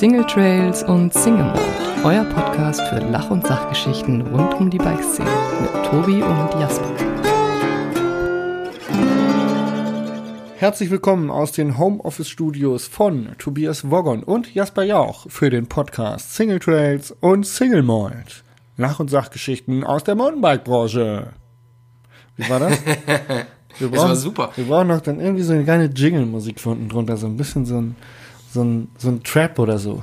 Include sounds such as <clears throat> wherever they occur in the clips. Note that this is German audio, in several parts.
Single Trails und Single Mode, euer Podcast für Lach- und Sachgeschichten rund um die Bikeszene mit Tobi und Jasper. Herzlich willkommen aus den Homeoffice Studios von Tobias Woggon und Jasper Jauch für den Podcast Single Trails und Single Mold. Lach- und Sachgeschichten aus der Mountainbike-Branche. Wie war das? <laughs> Wir Das war super. Wir brauchen noch dann irgendwie so eine kleine Jingle-Musik für unten drunter, so ein bisschen so ein, so ein, so ein Trap oder so.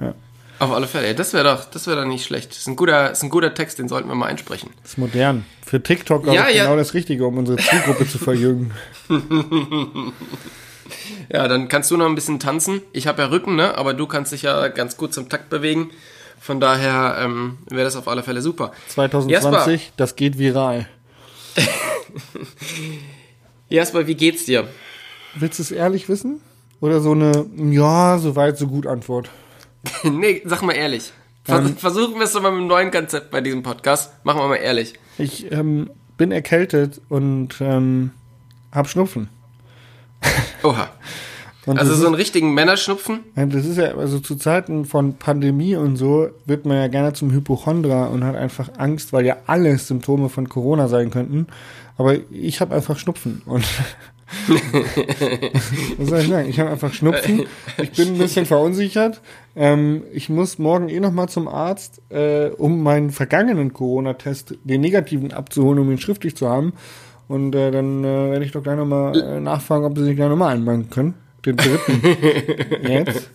Ja, Auf alle Fälle, ey, das wäre doch, das wäre doch nicht schlecht. Das ist ein guter, das ist ein guter Text, den sollten wir mal einsprechen. das ist modern. Für TikTok Ja, ja. genau das Richtige, um unsere Zielgruppe zu verjüngen. <laughs> Ja, dann kannst du noch ein bisschen tanzen. Ich habe ja Rücken, ne? Aber du kannst dich ja ganz gut zum Takt bewegen. Von daher ähm, wäre das auf alle Fälle super. 2020, das geht viral. <laughs> Jasper, wie geht's dir? Willst du es ehrlich wissen? Oder so eine, ja, so weit, so gut Antwort? <laughs> nee, sag mal ehrlich. Vers Ähm. Versuchen wir es doch mal mit einem neuen Konzept bei diesem Podcast. Machen wir mal ehrlich. Ich ähm, bin erkältet und ähm, hab Schnupfen. <laughs> Oha. <laughs> Und Also so einen richtigen Männerschnupfen? das ist ja, also zu Zeiten von Pandemie und so, wird man ja gerne zum Hypochondra und hat einfach Angst, weil ja alles Symptome von Corona sein könnten. Aber ich habe einfach Schnupfen und <laughs> was soll ich sagen? Ich habe einfach Schnupfen. Ich bin ein bisschen verunsichert. Ähm, ich muss morgen eh noch mal zum Arzt, äh, um meinen vergangenen Corona-Test, den negativen abzuholen, um ihn schriftlich zu haben. Und äh, dann äh, werde ich doch gleich noch mal äh, nachfragen, ob sie sich gleich noch mal einbanken können. Den dritten. <laughs> Jetzt.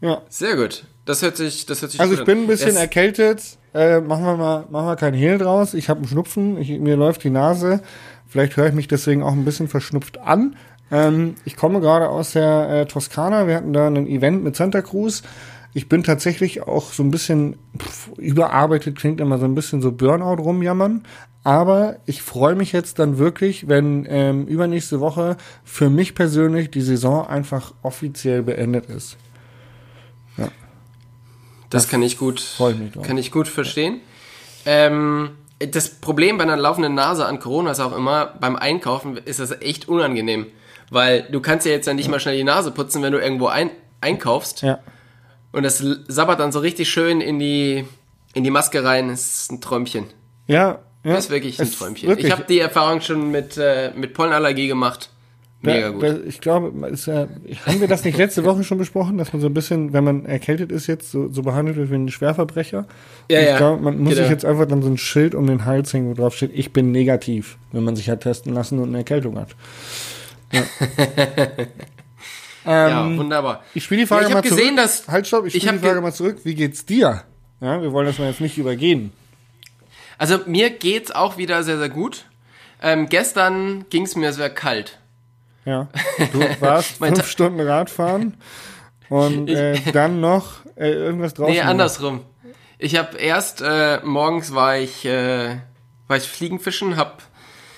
Ja. Sehr gut. Das hört sich, das hört sich Also ich bin ein bisschen Das- erkältet. Äh, machen wir mal, machen wir keinen Hehl draus. Ich habe einen Schnupfen. Ich, mir läuft die Nase. Vielleicht höre ich mich deswegen auch ein bisschen verschnupft an. Ähm, ich komme gerade aus der äh, Toskana. Wir hatten da ein Event mit Santa Cruz. Ich bin tatsächlich auch so ein bisschen pff, überarbeitet, klingt immer so ein bisschen so Burnout rumjammern. Aber ich freue mich jetzt dann wirklich, wenn ähm, übernächste Woche für mich persönlich die Saison einfach offiziell beendet ist. Das kann ich gut, ich kann ich gut verstehen. Ähm, das Problem bei einer laufenden Nase an Corona ist auch immer, beim Einkaufen ist das echt unangenehm. Weil du kannst ja jetzt dann nicht mal schnell die Nase putzen, wenn du irgendwo ein, einkaufst. Ja. Und das sabbert dann so richtig schön in die, in die Maske rein. Das ist ein Träumchen. Ja, ja. Das ist wirklich ein Träumchen. Wirklich. Ich habe die Erfahrung schon mit, äh, mit Pollenallergie gemacht. Mega gut. da- ich glaube, ist ja, haben wir das nicht letzte <laughs> Woche schon besprochen, dass man so ein bisschen, wenn man erkältet ist jetzt, so, so behandelt wird wie ein Schwerverbrecher? Ja, ich ja. glaube, man muss Genau. sich jetzt einfach dann so ein Schild um den Hals hängen, wo drauf steht, ich bin negativ, wenn man sich hat testen lassen und eine Erkältung hat. Ja. <laughs> ja, ähm, wunderbar. ich spiele die Frage Ja, ich mal gesehen, zurück. dass- halt, stopp, ich spiele die Frage ge- mal zurück. Wie geht's dir? Ja, wir wollen das mal jetzt nicht übergehen. Also mir geht's auch wieder sehr, sehr gut. Ähm, gestern ging's mir sehr kalt. Ja. Du <laughs> warst fünf Stunden Radfahren und äh, dann noch äh, irgendwas draußen. Nee, gemacht. andersrum. Ich habe erst äh, morgens war ich äh, war ich Fliegenfischen, hab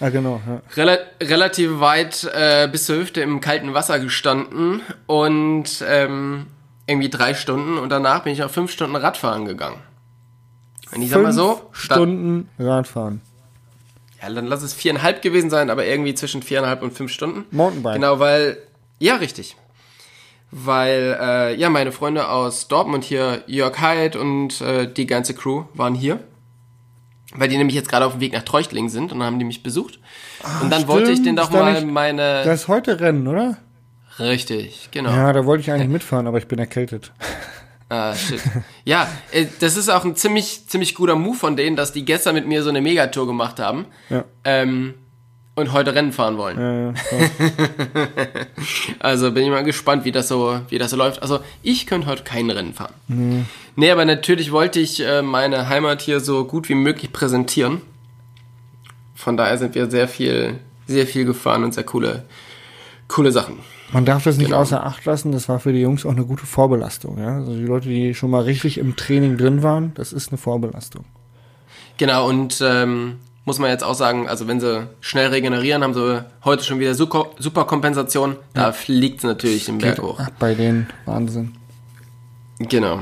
Ah, genau. Ja. rela relativ weit äh, bis zur Hüfte im kalten Wasser gestanden und ähm, irgendwie drei Stunden und danach bin ich noch fünf Stunden Radfahren gegangen. Und ich sag mal so, Fünf Stunden Radfahren. Ja, dann lass es viereinhalb gewesen sein, aber irgendwie zwischen viereinhalb und fünf Stunden. Mountainbike. Genau, weil, ja, richtig. Weil, äh, ja, meine Freunde aus Dortmund hier, Jörg Heid und äh, die ganze Crew waren hier. Weil die nämlich jetzt gerade auf dem Weg nach Treuchtlingen sind und dann haben die mich besucht. und dann wollte ich denen Ah, stimmt. doch mal nicht- meine... Das ist heute Rennen, oder? richtig, genau. Ja, da wollte ich eigentlich mitfahren, aber ich bin erkältet. Ah, shit. Ja, äh, das ist auch ein ziemlich, ziemlich guter Move von denen, dass die gestern mit mir so eine Megatour gemacht haben. Ja. Ähm, und heute Rennen fahren wollen. Äh, ja. <laughs> Also bin ich mal gespannt, wie das so, wie das so läuft. Also ich könnte heute kein Rennen fahren. Nee, aber natürlich wollte ich äh, meine Heimat hier so gut wie möglich präsentieren. Von daher sind wir sehr viel, sehr viel gefahren und sehr coole, coole Sachen. Man darf das nicht Genau. außer Acht lassen, das war für die Jungs auch eine gute Vorbelastung. Ja? Also die Leute, die schon mal richtig im Training drin waren, das ist eine Vorbelastung. Genau, und ähm, muss man jetzt auch sagen, also wenn sie schnell regenerieren, haben sie heute schon wieder super, super Kompensation. Da fliegt es natürlich den Berg hoch. ab bei denen Wahnsinn. Genau.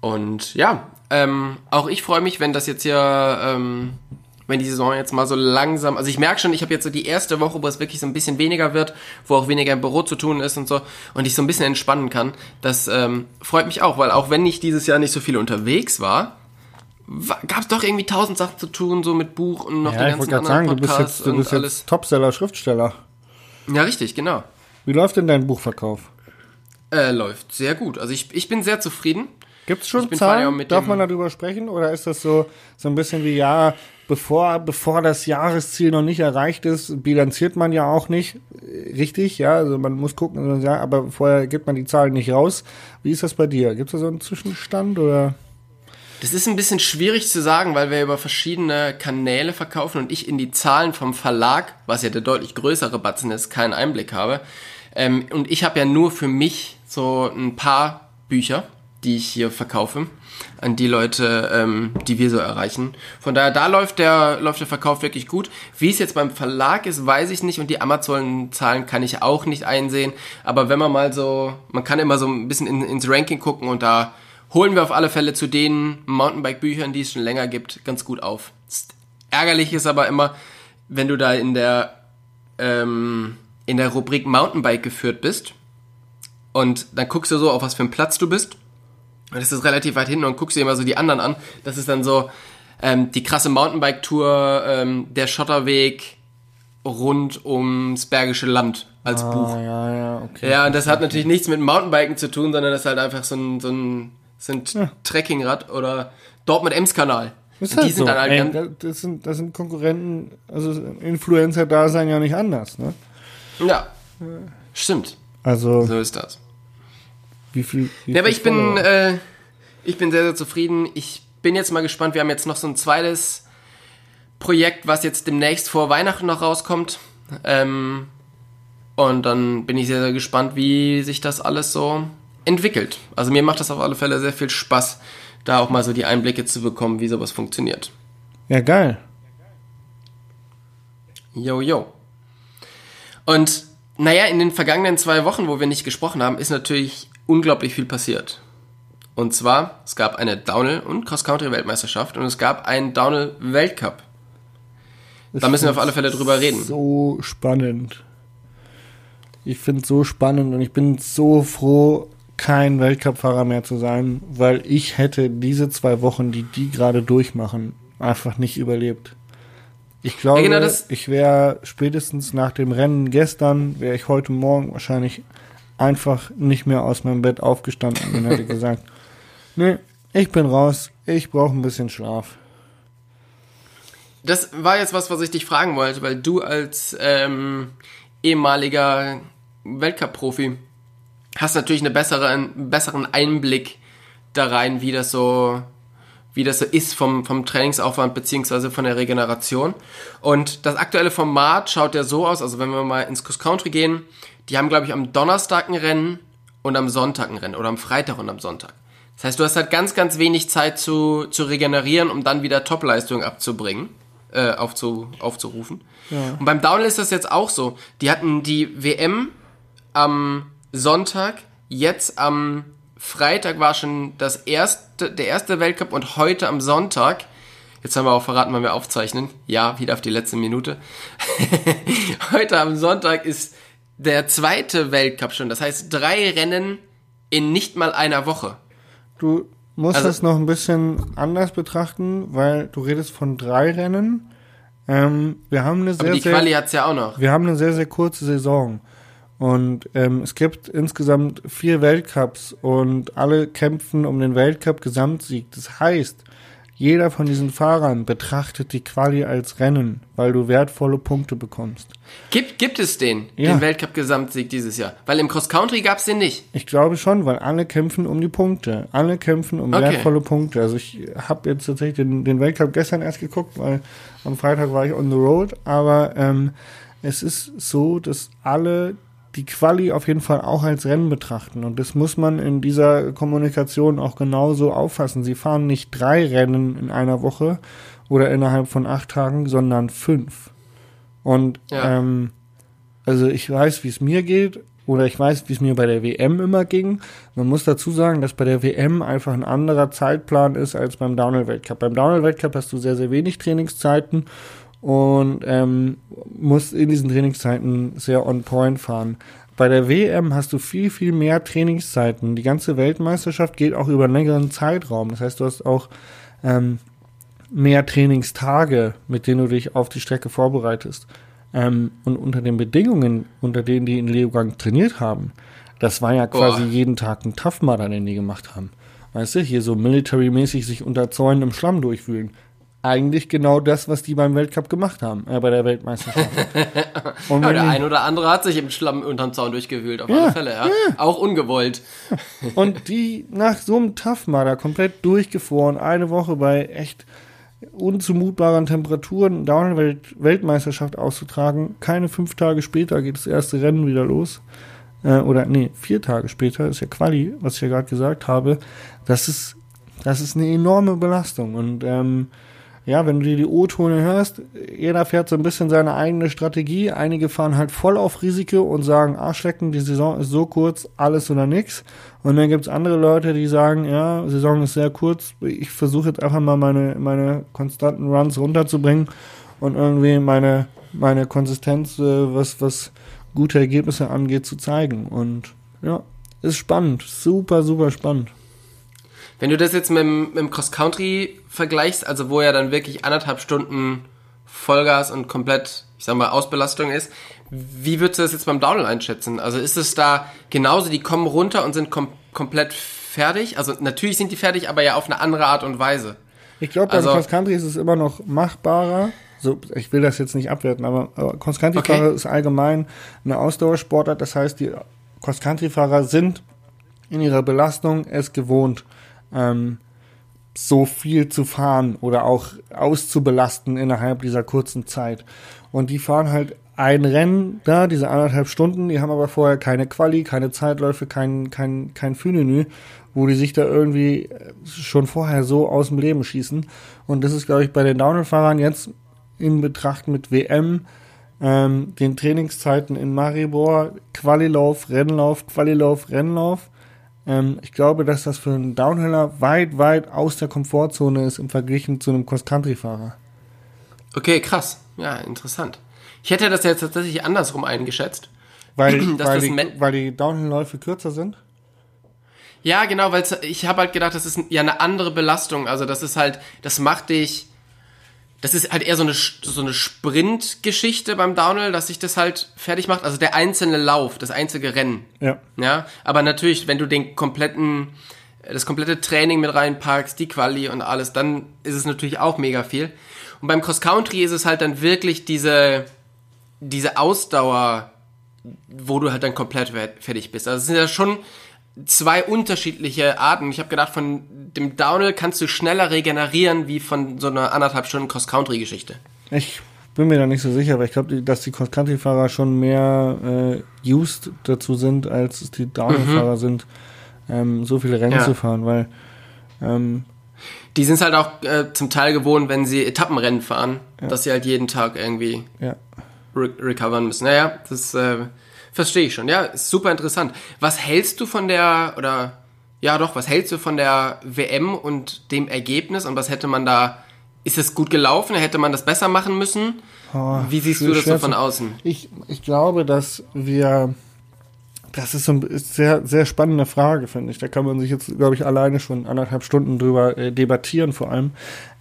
Und ja, ähm, auch ich freue mich, wenn das jetzt hier, ähm, wenn die Saison jetzt mal so langsam, also ich merke schon, ich habe jetzt so die erste Woche, wo es wirklich so ein bisschen weniger wird, wo auch weniger im Büro zu tun ist und so und ich so ein bisschen entspannen kann. Das ähm, freut mich auch, weil auch wenn ich dieses Jahr nicht so viel unterwegs war, gab es doch irgendwie tausend Sachen zu tun, so mit Buch und noch Ja, die ich ganzen gerade anderen sagen, du bist Podcasts jetzt, du und bist alles. jetzt Topseller, Schriftsteller. Ja, richtig, genau. Wie läuft denn dein Buchverkauf? Äh, läuft sehr gut. Also ich, ich bin sehr zufrieden. Schon Ich bin vor allem Zahlen? Darf man darüber sprechen? Oder ist das so, so ein bisschen wie, ja, bevor, bevor das Jahresziel noch nicht erreicht ist, bilanziert man ja auch nicht äh, richtig, ja, also man muss gucken, ja, aber vorher gibt man die Zahlen nicht raus. Wie ist das bei dir? Gibt's da so einen Zwischenstand oder? Das ist ein bisschen schwierig zu sagen, weil wir über verschiedene Kanäle verkaufen und ich in die Zahlen vom Verlag, was ja der deutlich größere Batzen ist, keinen Einblick habe. Ähm, und ich habe ja nur für mich so ein paar Bücher, die ich hier verkaufe, an die Leute, ähm, die wir so erreichen. Von daher, da läuft der, läuft der Verkauf wirklich gut. Wie es jetzt beim Verlag ist, weiß ich nicht und die Amazon-Zahlen kann ich auch nicht einsehen. Aber wenn man mal so, man kann immer so ein bisschen in, ins Ranking gucken und da holen wir auf alle Fälle zu den Mountainbike-Büchern, die es schon länger gibt, ganz gut auf. Ärgerlich ist aber immer, wenn du da in der ähm, in der Rubrik Mountainbike geführt bist und dann guckst du so, auf was für einen Platz du bist. Das ist relativ weit hinten und guckst dir immer so die anderen an. Das ist dann so ähm, die krasse Mountainbike-Tour, ähm, der Schotterweg rund ums Bergische Land als Buch. Ah, ja, ja, okay. Ja, und das hat natürlich nichts mit Mountainbiken zu tun, sondern das ist halt einfach so ein, so ein, so ein Trekkingrad oder Dortmund-Ems-Kanal. Ist halt die sind so. dann halt Ey, ganz, da- das sind, das sind Konkurrenten, also Influencer da sein ja nicht anders, ne? ja, stimmt, Also, so ist das. Wie viel, wie Ja, aber ich bin, äh, ich bin sehr, sehr zufrieden. Ich bin jetzt mal gespannt. Wir haben jetzt noch so ein zweites Projekt, was jetzt demnächst vor Weihnachten noch rauskommt. Ähm, und dann bin ich sehr, sehr gespannt, wie sich das alles so entwickelt. Also mir macht das auf alle Fälle sehr viel Spaß, da auch mal so die Einblicke zu bekommen, wie sowas funktioniert. ja, geil. Yo, yo. Und naja, in den vergangenen zwei Wochen, wo wir nicht gesprochen haben, ist natürlich unglaublich viel passiert. Und zwar, es gab eine Downhill- und Cross-Country-Weltmeisterschaft und es gab einen Downhill-Weltcup. Da müssen wir auf alle Fälle drüber reden. So spannend. Ich finde so spannend und ich bin so froh, kein Weltcup-Fahrer mehr zu sein, weil ich hätte diese zwei Wochen, die die gerade durchmachen, einfach nicht überlebt. Ich glaube, Ja, genau ich wäre spätestens nach dem Rennen gestern, wäre ich heute Morgen wahrscheinlich einfach nicht mehr aus meinem Bett aufgestanden und hätte gesagt, <laughs> nee, ich bin raus, ich brauche ein bisschen Schlaf. Das war jetzt was, was ich dich fragen wollte, weil du als ähm, ehemaliger Weltcup-Profi hast natürlich eine bessere, einen besseren Einblick da rein, wie das so, wie das so ist vom, vom Trainingsaufwand beziehungsweise von der Regeneration. Und das aktuelle Format schaut ja so aus, also wenn wir mal ins Cross Country gehen, die haben, glaube ich, am Donnerstag ein Rennen und am Sonntag ein Rennen oder am Freitag und am Sonntag. Das heißt, du hast halt ganz, ganz wenig Zeit zu, zu regenerieren, um dann wieder Topleistung abzubringen, äh, aufzu, aufzurufen. Und beim Downhill ist das jetzt auch so. Die hatten die WM am Sonntag, jetzt am Freitag war schon das erste, der erste Weltcup und heute am Sonntag, jetzt haben wir auch verraten, wann wir aufzeichnen, ja, wieder auf die letzte Minute. <laughs> heute am Sonntag ist der zweite Weltcup schon, das heißt drei Rennen in nicht mal einer Woche. Du musst Also- das noch ein bisschen anders betrachten, weil du redest von drei Rennen. Ähm, wir haben eine Aber sehr, die sehr, Quali hat's ja auch noch. wir haben eine sehr, sehr kurze Saison. Und ähm, es gibt insgesamt vier Weltcups und alle kämpfen um den Weltcup-Gesamtsieg. Das heißt, jeder von diesen Fahrern betrachtet die Quali als Rennen, weil du wertvolle Punkte bekommst. Gibt, gibt es den, Ja. den Weltcup-Gesamtsieg dieses Jahr? Weil im Cross-Country gab's den nicht. Ich glaube schon, weil alle kämpfen um die Punkte. Alle kämpfen um Okay. wertvolle Punkte. Also ich habe jetzt tatsächlich den, den Weltcup gestern erst geguckt, weil am Freitag war ich on the road. Aber ähm, es ist so, dass alle die Quali auf jeden Fall auch als Rennen betrachten. Und das muss man in dieser Kommunikation auch genauso auffassen. Sie fahren nicht drei Rennen in einer Woche oder innerhalb von acht Tagen, sondern fünf. Und Ja. ähm, also ich weiß, wie es mir geht. oder ich weiß, wie es mir bei der WM immer ging. Man muss dazu sagen, dass bei der WM einfach ein anderer Zeitplan ist als beim Downhill-Weltcup. Beim Downhill-Weltcup hast du sehr, sehr wenig Trainingszeiten und ähm, musst in diesen Trainingszeiten sehr on point fahren. Bei der WM hast du viel, viel mehr Trainingszeiten. Die ganze Weltmeisterschaft geht auch über einen längeren Zeitraum. Das heißt, du hast auch ähm, mehr Trainingstage, mit denen du dich auf die Strecke vorbereitest. Ähm, und unter den Bedingungen, unter denen die in Leogang trainiert haben, das war ja quasi Boah. jeden Tag ein Tough den die gemacht haben. Weißt du, hier so military-mäßig sich unter Zäunen im Schlamm durchwühlen. Eigentlich genau das, was die beim Weltcup gemacht haben, äh, bei der Weltmeisterschaft. <laughs> Und ja, der ein oder andere hat sich im Schlamm unterm Zaun durchgewühlt, auf ja, alle Fälle, ja. ja. Auch ungewollt. <laughs> Und die nach so einem Tough Mudder komplett durchgefroren, eine Woche bei echt unzumutbaren Temperaturen Downhill-Weltmeisterschaft auszutragen. Keine fünf Tage später geht das erste Rennen wieder los. Äh, oder nee, vier Tage später ist ja Quali, was ich ja gerade gesagt habe. Das ist, das ist eine enorme Belastung. Und ähm, ja, wenn du dir die O-Tone hörst, jeder fährt so ein bisschen seine eigene Strategie. Einige fahren halt voll auf Risiko und sagen, Arschlecken, die Saison ist so kurz, alles oder nix. Und dann gibt's andere Leute, die sagen, ja, Saison ist sehr kurz, ich versuche jetzt einfach mal meine, meine konstanten Runs runterzubringen und irgendwie meine, meine Konsistenz, äh, was, was gute Ergebnisse angeht, zu zeigen. Und ja, ist spannend, super, super spannend. Wenn du das jetzt mit, mit dem Cross-Country vergleichst, also wo ja dann wirklich anderthalb Stunden Vollgas und komplett, ich sag mal, Ausbelastung ist, wie würdest du das jetzt beim Downhill einschätzen? Also ist es da genauso, die kommen runter und sind kom komplett fertig? Also natürlich sind die fertig, aber ja auf eine andere Art und Weise. Ich glaube, beim also, Cross Country ist es immer noch machbarer. So, ich will das jetzt nicht abwerten, aber, aber Cross Country Fahrer okay. ist allgemein eine Ausdauersportart. Das heißt, die Cross Country Fahrer sind in ihrer Belastung es gewohnt, ähm, so viel zu fahren oder auch auszubelasten innerhalb dieser kurzen Zeit. Und die fahren halt ein Rennen da, diese anderthalb Stunden, die haben aber vorher keine Quali, keine Zeitläufe, kein, kein, kein Fünenü, wo die sich da irgendwie schon vorher so aus dem Leben schießen. Und das ist, glaube ich, bei den Downhill-Fahrern jetzt in Betracht mit WM, ähm, den Trainingszeiten in Maribor, Qualilauf, Rennlauf, Qualilauf, Rennlauf ähm, ich glaube, dass das für einen Downhiller weit, weit aus der Komfortzone ist im Vergleich zu einem Cross-Country-Fahrer. Okay, krass. Ja, interessant. Ich hätte das jetzt tatsächlich andersrum eingeschätzt. Weil, <clears throat> weil, die, weil die Downhill-Läufe kürzer sind? Ja, genau, weil ich habe halt gedacht, das ist ja eine andere Belastung. Also das ist halt, das macht dich das ist halt eher so eine, so eine Sprintgeschichte beim Downhill, dass sich das halt fertig macht. Also der einzelne Lauf, das einzige Rennen. Ja. Ja. Aber natürlich, wenn du den kompletten, das komplette Training mit reinpackst, die Quali und alles, dann ist es natürlich auch mega viel. Und beim Cross Country ist es halt dann wirklich diese, diese Ausdauer, wo du halt dann komplett fertig bist. Also es sind ja schon zwei unterschiedliche Arten. Ich habe gedacht, von dem Downhill kannst du schneller regenerieren wie von so einer anderthalb Stunden Cross-Country-Geschichte. Ich bin mir da nicht so sicher, aber ich glaube, dass die Cross-Country-Fahrer schon mehr äh, used dazu sind, als es die Downhill-Fahrer mhm. sind, ähm, so viele Rennen ja. zu fahren, weil ähm, die sind halt auch äh, zum Teil gewohnt, wenn sie Etappenrennen fahren, ja. dass sie halt jeden Tag irgendwie ja. re recovern müssen. Naja, das äh, Verstehe ich schon, ja, ist super interessant. Was hältst du von der, oder ja doch, was hältst du von der WM und dem Ergebnis und was hätte man da, ist es gut gelaufen, hätte man das besser machen müssen? Oh, Wie siehst du das so von außen? Ich, ich glaube, dass wir, das ist so eine sehr, sehr spannende Frage, finde ich. Da kann man sich jetzt, glaube ich, alleine schon anderthalb Stunden drüber äh, debattieren vor allem.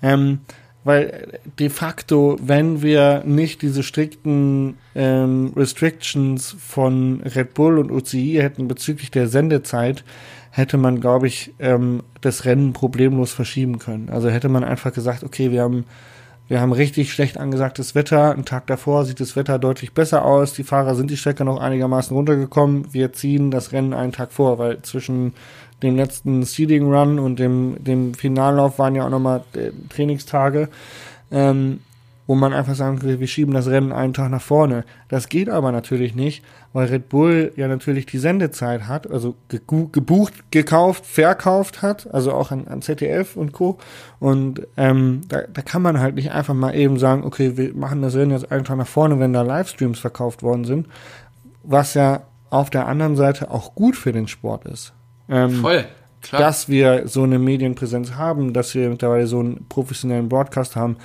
Ähm, weil de facto, wenn wir nicht diese strikten ähm, Restrictions von Red Bull und UCI hätten bezüglich der Sendezeit, hätte man, glaube ich, ähm, das Rennen problemlos verschieben können. Also hätte man einfach gesagt, okay, wir haben wir haben richtig schlecht angesagtes Wetter. Einen Tag davor sieht das Wetter deutlich besser aus. Die Fahrer sind die Strecke noch einigermaßen runtergekommen. Wir ziehen das Rennen einen Tag vor, weil zwischen dem letzten Seeding Run und dem, dem Finallauf waren ja auch nochmal äh, Trainingstage, ähm, wo man einfach sagen könnte, wir schieben das Rennen einen Tag nach vorne. Das geht aber natürlich nicht, weil Red Bull ja natürlich die Sendezeit hat, also gebucht, gekauft, verkauft hat, also auch an, an ZDF und Co. Und ähm, da, da kann man halt nicht einfach mal eben sagen, okay, wir machen das Rennen jetzt einen Tag nach vorne, wenn da Livestreams verkauft worden sind, was ja auf der anderen Seite auch gut für den Sport ist. Ähm, Voll, klar. dass wir so eine Medienpräsenz haben, dass wir mittlerweile so einen professionellen Broadcast haben.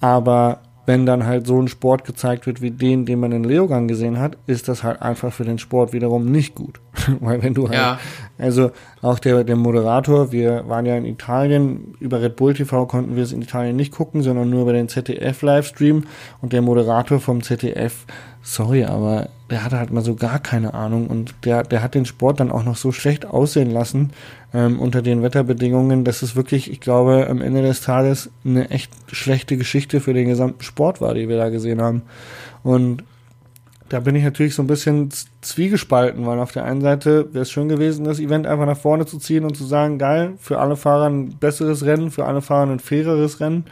Aber wenn dann halt so ein Sport gezeigt wird wie den, den man in Leogang gesehen hat, ist das halt einfach für den Sport wiederum nicht gut. <laughs> Weil wenn du halt, Ja. also auch der, der Moderator, wir waren ja in Italien, über Red Bull TV konnten wir es in Italien nicht gucken, sondern nur über den ZDF-Livestream und der Moderator vom ZDF, sorry, aber der hatte halt mal so gar keine Ahnung und der, der hat den Sport dann auch noch so schlecht aussehen lassen ähm, unter den Wetterbedingungen, dass es wirklich, ich glaube, am Ende des Tages eine echt schlechte Geschichte für den gesamten Sport war, die wir da gesehen haben. Und da bin ich natürlich so ein bisschen zwiegespalten, weil auf der einen Seite wäre es schön gewesen, das Event einfach nach vorne zu ziehen und zu sagen, geil, für alle Fahrer ein besseres Rennen, für alle Fahrer ein faireres Rennen.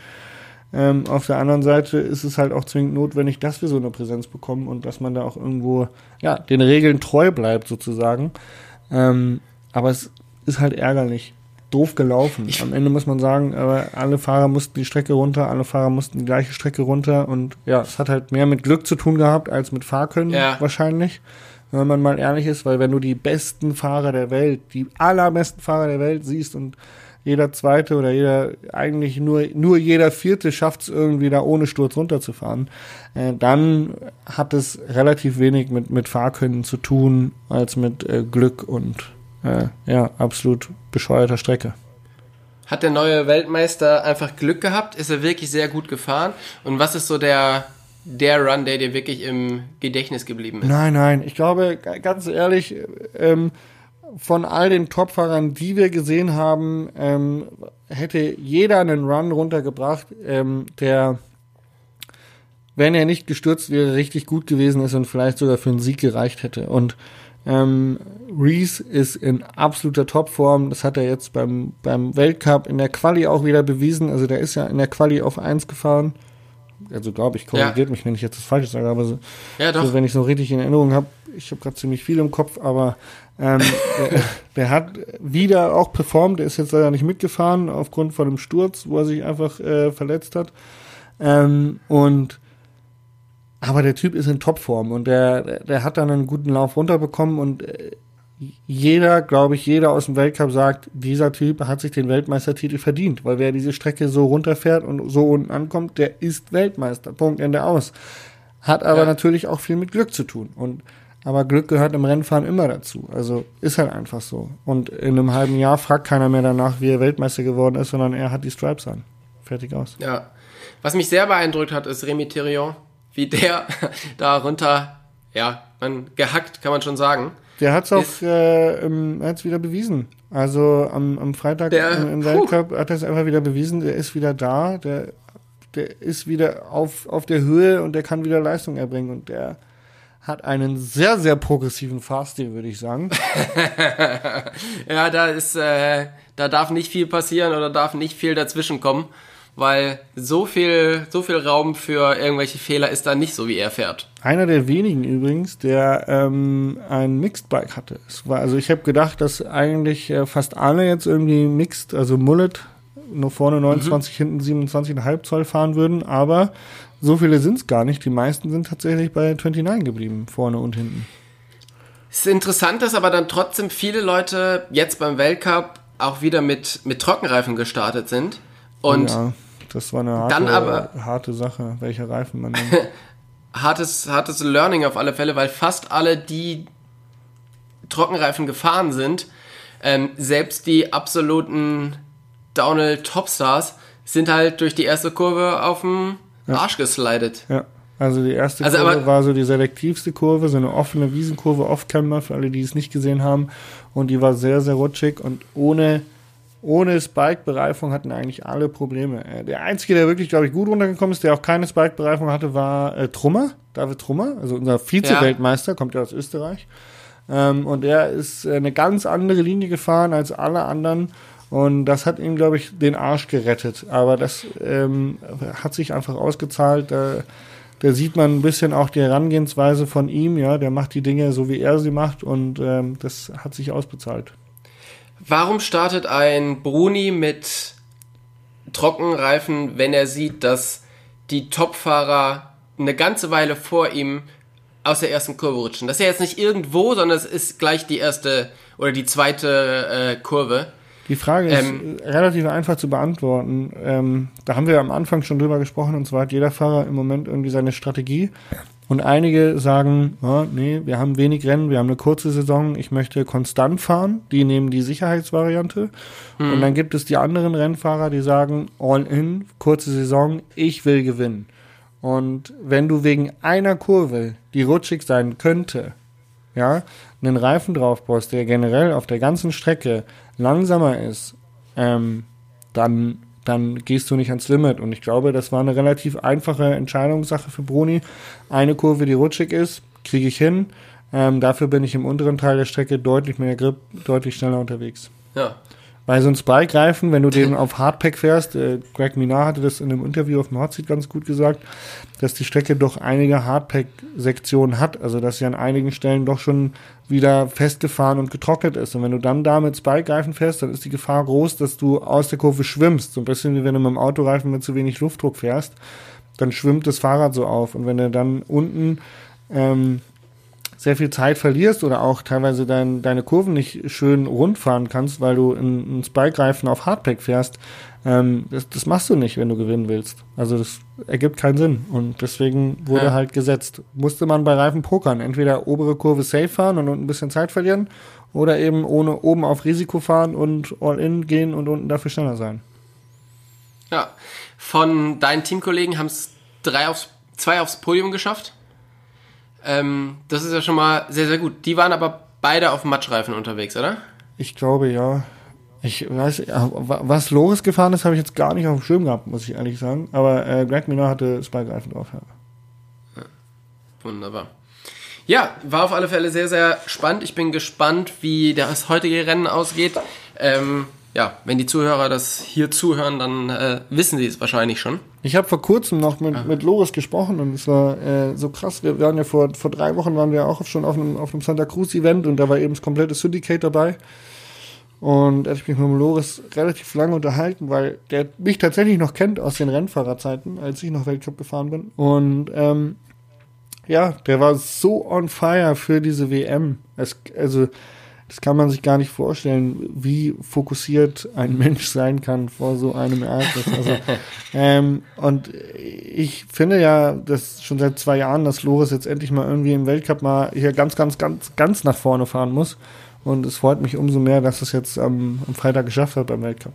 Ähm, auf der anderen Seite ist es halt auch zwingend notwendig, dass wir so eine Präsenz bekommen und dass man da auch irgendwo, ja, den Regeln treu bleibt sozusagen. Ähm, aber es ist halt ärgerlich. Doof gelaufen. Am Ende muss man sagen, aber alle Fahrer mussten die Strecke runter, alle Fahrer mussten die gleiche Strecke runter und ja, es hat halt mehr mit Glück zu tun gehabt als mit Fahrkönnen Ja. wahrscheinlich, wenn man mal ehrlich ist, weil wenn du die besten Fahrer der Welt, die allerbesten Fahrer der Welt siehst und jeder zweite oder jeder, eigentlich nur, nur jeder vierte schafft es irgendwie da ohne Sturz runterzufahren, äh, dann hat es relativ wenig mit, mit Fahrkönnen zu tun, als mit äh, Glück und äh, ja, absolut bescheuerter Strecke. Hat der neue Weltmeister einfach Glück gehabt? Ist er wirklich sehr gut gefahren? Und was ist so der, der Run, der dir wirklich im Gedächtnis geblieben ist? Nein, nein, ich glaube, ganz ehrlich, ähm, von all den Topfahrern, die wir gesehen haben, ähm, hätte jeder einen Run runtergebracht, ähm, der, wenn er nicht gestürzt wäre, richtig gut gewesen ist und vielleicht sogar für einen Sieg gereicht hätte. Und ähm, Reese ist in absoluter Topform. Das hat er jetzt beim, beim Weltcup in der Quali auch wieder bewiesen. Also der ist ja in der Quali auf 1 gefahren. Also glaube ich, korrigiert mich, wenn ich jetzt das Falsche sage, aber so, Ja, so, wenn ich so richtig in Erinnerung habe, ich habe gerade ziemlich viel im Kopf, aber ähm, <laughs> der, der hat wieder auch performt, der ist jetzt leider nicht mitgefahren aufgrund von einem Sturz, wo er sich einfach äh, verletzt hat. Ähm, und aber der Typ ist in Topform und der, der, der hat dann einen guten Lauf runterbekommen und äh, jeder, glaube ich, jeder aus dem Weltcup sagt, dieser Typ hat sich den Weltmeistertitel verdient, weil wer diese Strecke so runterfährt und so unten ankommt, der ist Weltmeister. Punkt, Ende aus. Hat aber Ja. natürlich auch viel mit Glück zu tun. Und aber Glück gehört im Rennfahren immer dazu. Also ist halt einfach so. Und in einem halben Jahr fragt keiner mehr danach, wie er Weltmeister geworden ist, sondern er hat die Stripes an. Fertig aus. Ja. Was mich sehr beeindruckt hat, ist Remy Therion. Wie der <laughs> da runter, ja, man, gehackt, kann man schon sagen. Der hat's auch Ist- äh, er hat's wieder bewiesen. Also am, am Freitag Der- im, im. Weltcup hat er es einfach wieder bewiesen. Der ist wieder da. Der, der ist wieder auf, auf der Höhe und der kann wieder Leistung erbringen. Und der hat einen sehr, sehr progressiven Fahrstil, würde ich sagen. <laughs> Ja, da ist, äh, da darf nicht viel passieren oder darf nicht viel dazwischen kommen, weil so viel, so viel Raum für irgendwelche Fehler ist da nicht so, wie er fährt. Einer der wenigen übrigens, der ähm, ein Mixed Bike hatte. Es war, also ich habe gedacht, dass eigentlich äh, fast alle jetzt irgendwie Mixed, also Mullet, nur vorne 29, hinten 27,5 Zoll fahren würden, aber so viele sind es gar nicht. Die meisten sind tatsächlich bei 29 geblieben, vorne und hinten. Es ist interessant, dass aber dann trotzdem viele Leute jetzt beim Weltcup auch wieder mit, mit Trockenreifen gestartet sind. Und ja, das war eine harte, dann aber- harte Sache, welche Reifen man nimmt. <laughs> hartes, hartes Learning auf alle Fälle, weil fast alle, die Trockenreifen gefahren sind, ähm, selbst die absoluten Downhill Topstars, sind halt durch die erste Kurve auf den Arsch geslidet. Ja. Also die erste Also Kurve war so die selektivste Kurve, so eine offene Wiesenkurve, Off-Camber, für alle, die es nicht gesehen haben. Und die war sehr, sehr rutschig und ohne, ohne Spike-Bereifung hatten eigentlich alle Probleme. Äh, Der einzige, der wirklich, glaube ich, gut runtergekommen ist, der auch keine Spike-Bereifung hatte, war äh, Trummer, David Trummer, also unser Vize-Weltmeister, kommt ja aus Österreich. Ähm, und er ist äh, eine ganz andere Linie gefahren als alle anderen. Und das hat ihm, glaube ich, den Arsch gerettet. Aber das ähm, hat sich einfach ausgezahlt. Da, da sieht man ein bisschen auch die Herangehensweise von ihm. Ja, der macht die Dinge so, wie er sie macht. Und ähm, das hat sich ausbezahlt. Warum startet ein Bruni mit Trockenreifen, wenn er sieht, dass die Topfahrer eine ganze Weile vor ihm aus der ersten Kurve rutschen. Das ist ja jetzt nicht irgendwo, sondern es ist gleich die erste oder die zweite äh, Kurve. Die Frage ist Ähm, relativ einfach zu beantworten. Ähm, da haben wir am Anfang schon drüber gesprochen, und zwar hat jeder Fahrer im Moment irgendwie seine Strategie. Und einige sagen, ja, nee, wir haben wenig Rennen, wir haben eine kurze Saison, ich möchte konstant fahren. Die nehmen die Sicherheitsvariante. Und dann gibt es die anderen Rennfahrer, die sagen, all in, kurze Saison, ich will gewinnen. Und wenn du wegen einer Kurve, die rutschig sein könnte, ja, einen Reifen drauf brauchst, der generell auf der ganzen Strecke langsamer ist, ähm, dann, dann gehst du nicht ans Limit. Und ich glaube, das war eine relativ einfache Entscheidungssache für Bruni. Eine Kurve, die rutschig ist, kriege ich hin. Ähm, dafür bin ich im unteren Teil der Strecke deutlich mehr Grip, deutlich schneller unterwegs. Ja. Bei so einem Spike-Reifen, wenn du den auf Hardpack fährst, äh, Greg Minar hatte das in einem Interview auf Hotseat ganz gut gesagt, dass die Strecke doch einige Hardpack-Sektionen hat, also dass sie an einigen Stellen doch schon wieder festgefahren und getrocknet ist. Und wenn du dann da mit Spike-Reifen fährst, dann ist die Gefahr groß, dass du aus der Kurve schwimmst. So ein bisschen wie wenn du mit dem Autoreifen mit zu wenig Luftdruck fährst, dann schwimmt das Fahrrad so auf. Und wenn du dann unten ähm, sehr viel Zeit verlierst oder auch teilweise dein, deine Kurven nicht schön rund fahren kannst, weil du einen Spike-Reifen auf Hardpack fährst, ähm, das, das machst du nicht, wenn du gewinnen willst. Also das ergibt keinen Sinn und deswegen wurde Ja. halt gesetzt. Musste man bei Reifen pokern, entweder obere Kurve safe fahren und unten ein bisschen Zeit verlieren oder eben ohne oben auf Risiko fahren und all in gehen und unten dafür schneller sein. Ja. Von deinen Teamkollegen haben es drei aufs, zwei aufs Podium geschafft. Ähm, das ist ja schon mal sehr, sehr gut. Die waren aber beide auf Matschreifen unterwegs, oder? Ich glaube ja. Ich weiß, ja, wa- was Loris gefahren ist, habe ich jetzt gar nicht auf dem Schirm gehabt, muss ich ehrlich sagen. Aber äh, Greg Miner hatte Spike-Reifen drauf. Ja. Wunderbar. Ja, war auf alle Fälle sehr, sehr spannend. Ich bin gespannt, wie das heutige Rennen ausgeht. Ähm, ja, wenn die Zuhörer das hier zuhören, dann äh, wissen sie es wahrscheinlich schon. Ich habe vor kurzem noch mit, mit Loris gesprochen und es war äh, so krass. Wir waren ja vor, vor drei Wochen waren wir auch schon auf einem, auf einem Santa Cruz Event und da war eben das komplette Syndicate dabei. Und da hatte ich mich mit dem Loris relativ lange unterhalten, weil der mich tatsächlich noch kennt aus den Rennfahrerzeiten, als ich noch Weltcup gefahren bin. Und ähm, ja, der war so on fire für diese WM. Es, also, das kann man sich gar nicht vorstellen, wie fokussiert ein Mensch sein kann vor so einem Ereignis. Also, <laughs> ähm, und ich finde ja, dass schon seit zwei Jahren, dass Loris jetzt endlich mal irgendwie im Weltcup mal hier ganz, ganz, ganz, ganz nach vorne fahren muss. Und es freut mich umso mehr, dass es jetzt am, am Freitag geschafft hat beim Weltcup.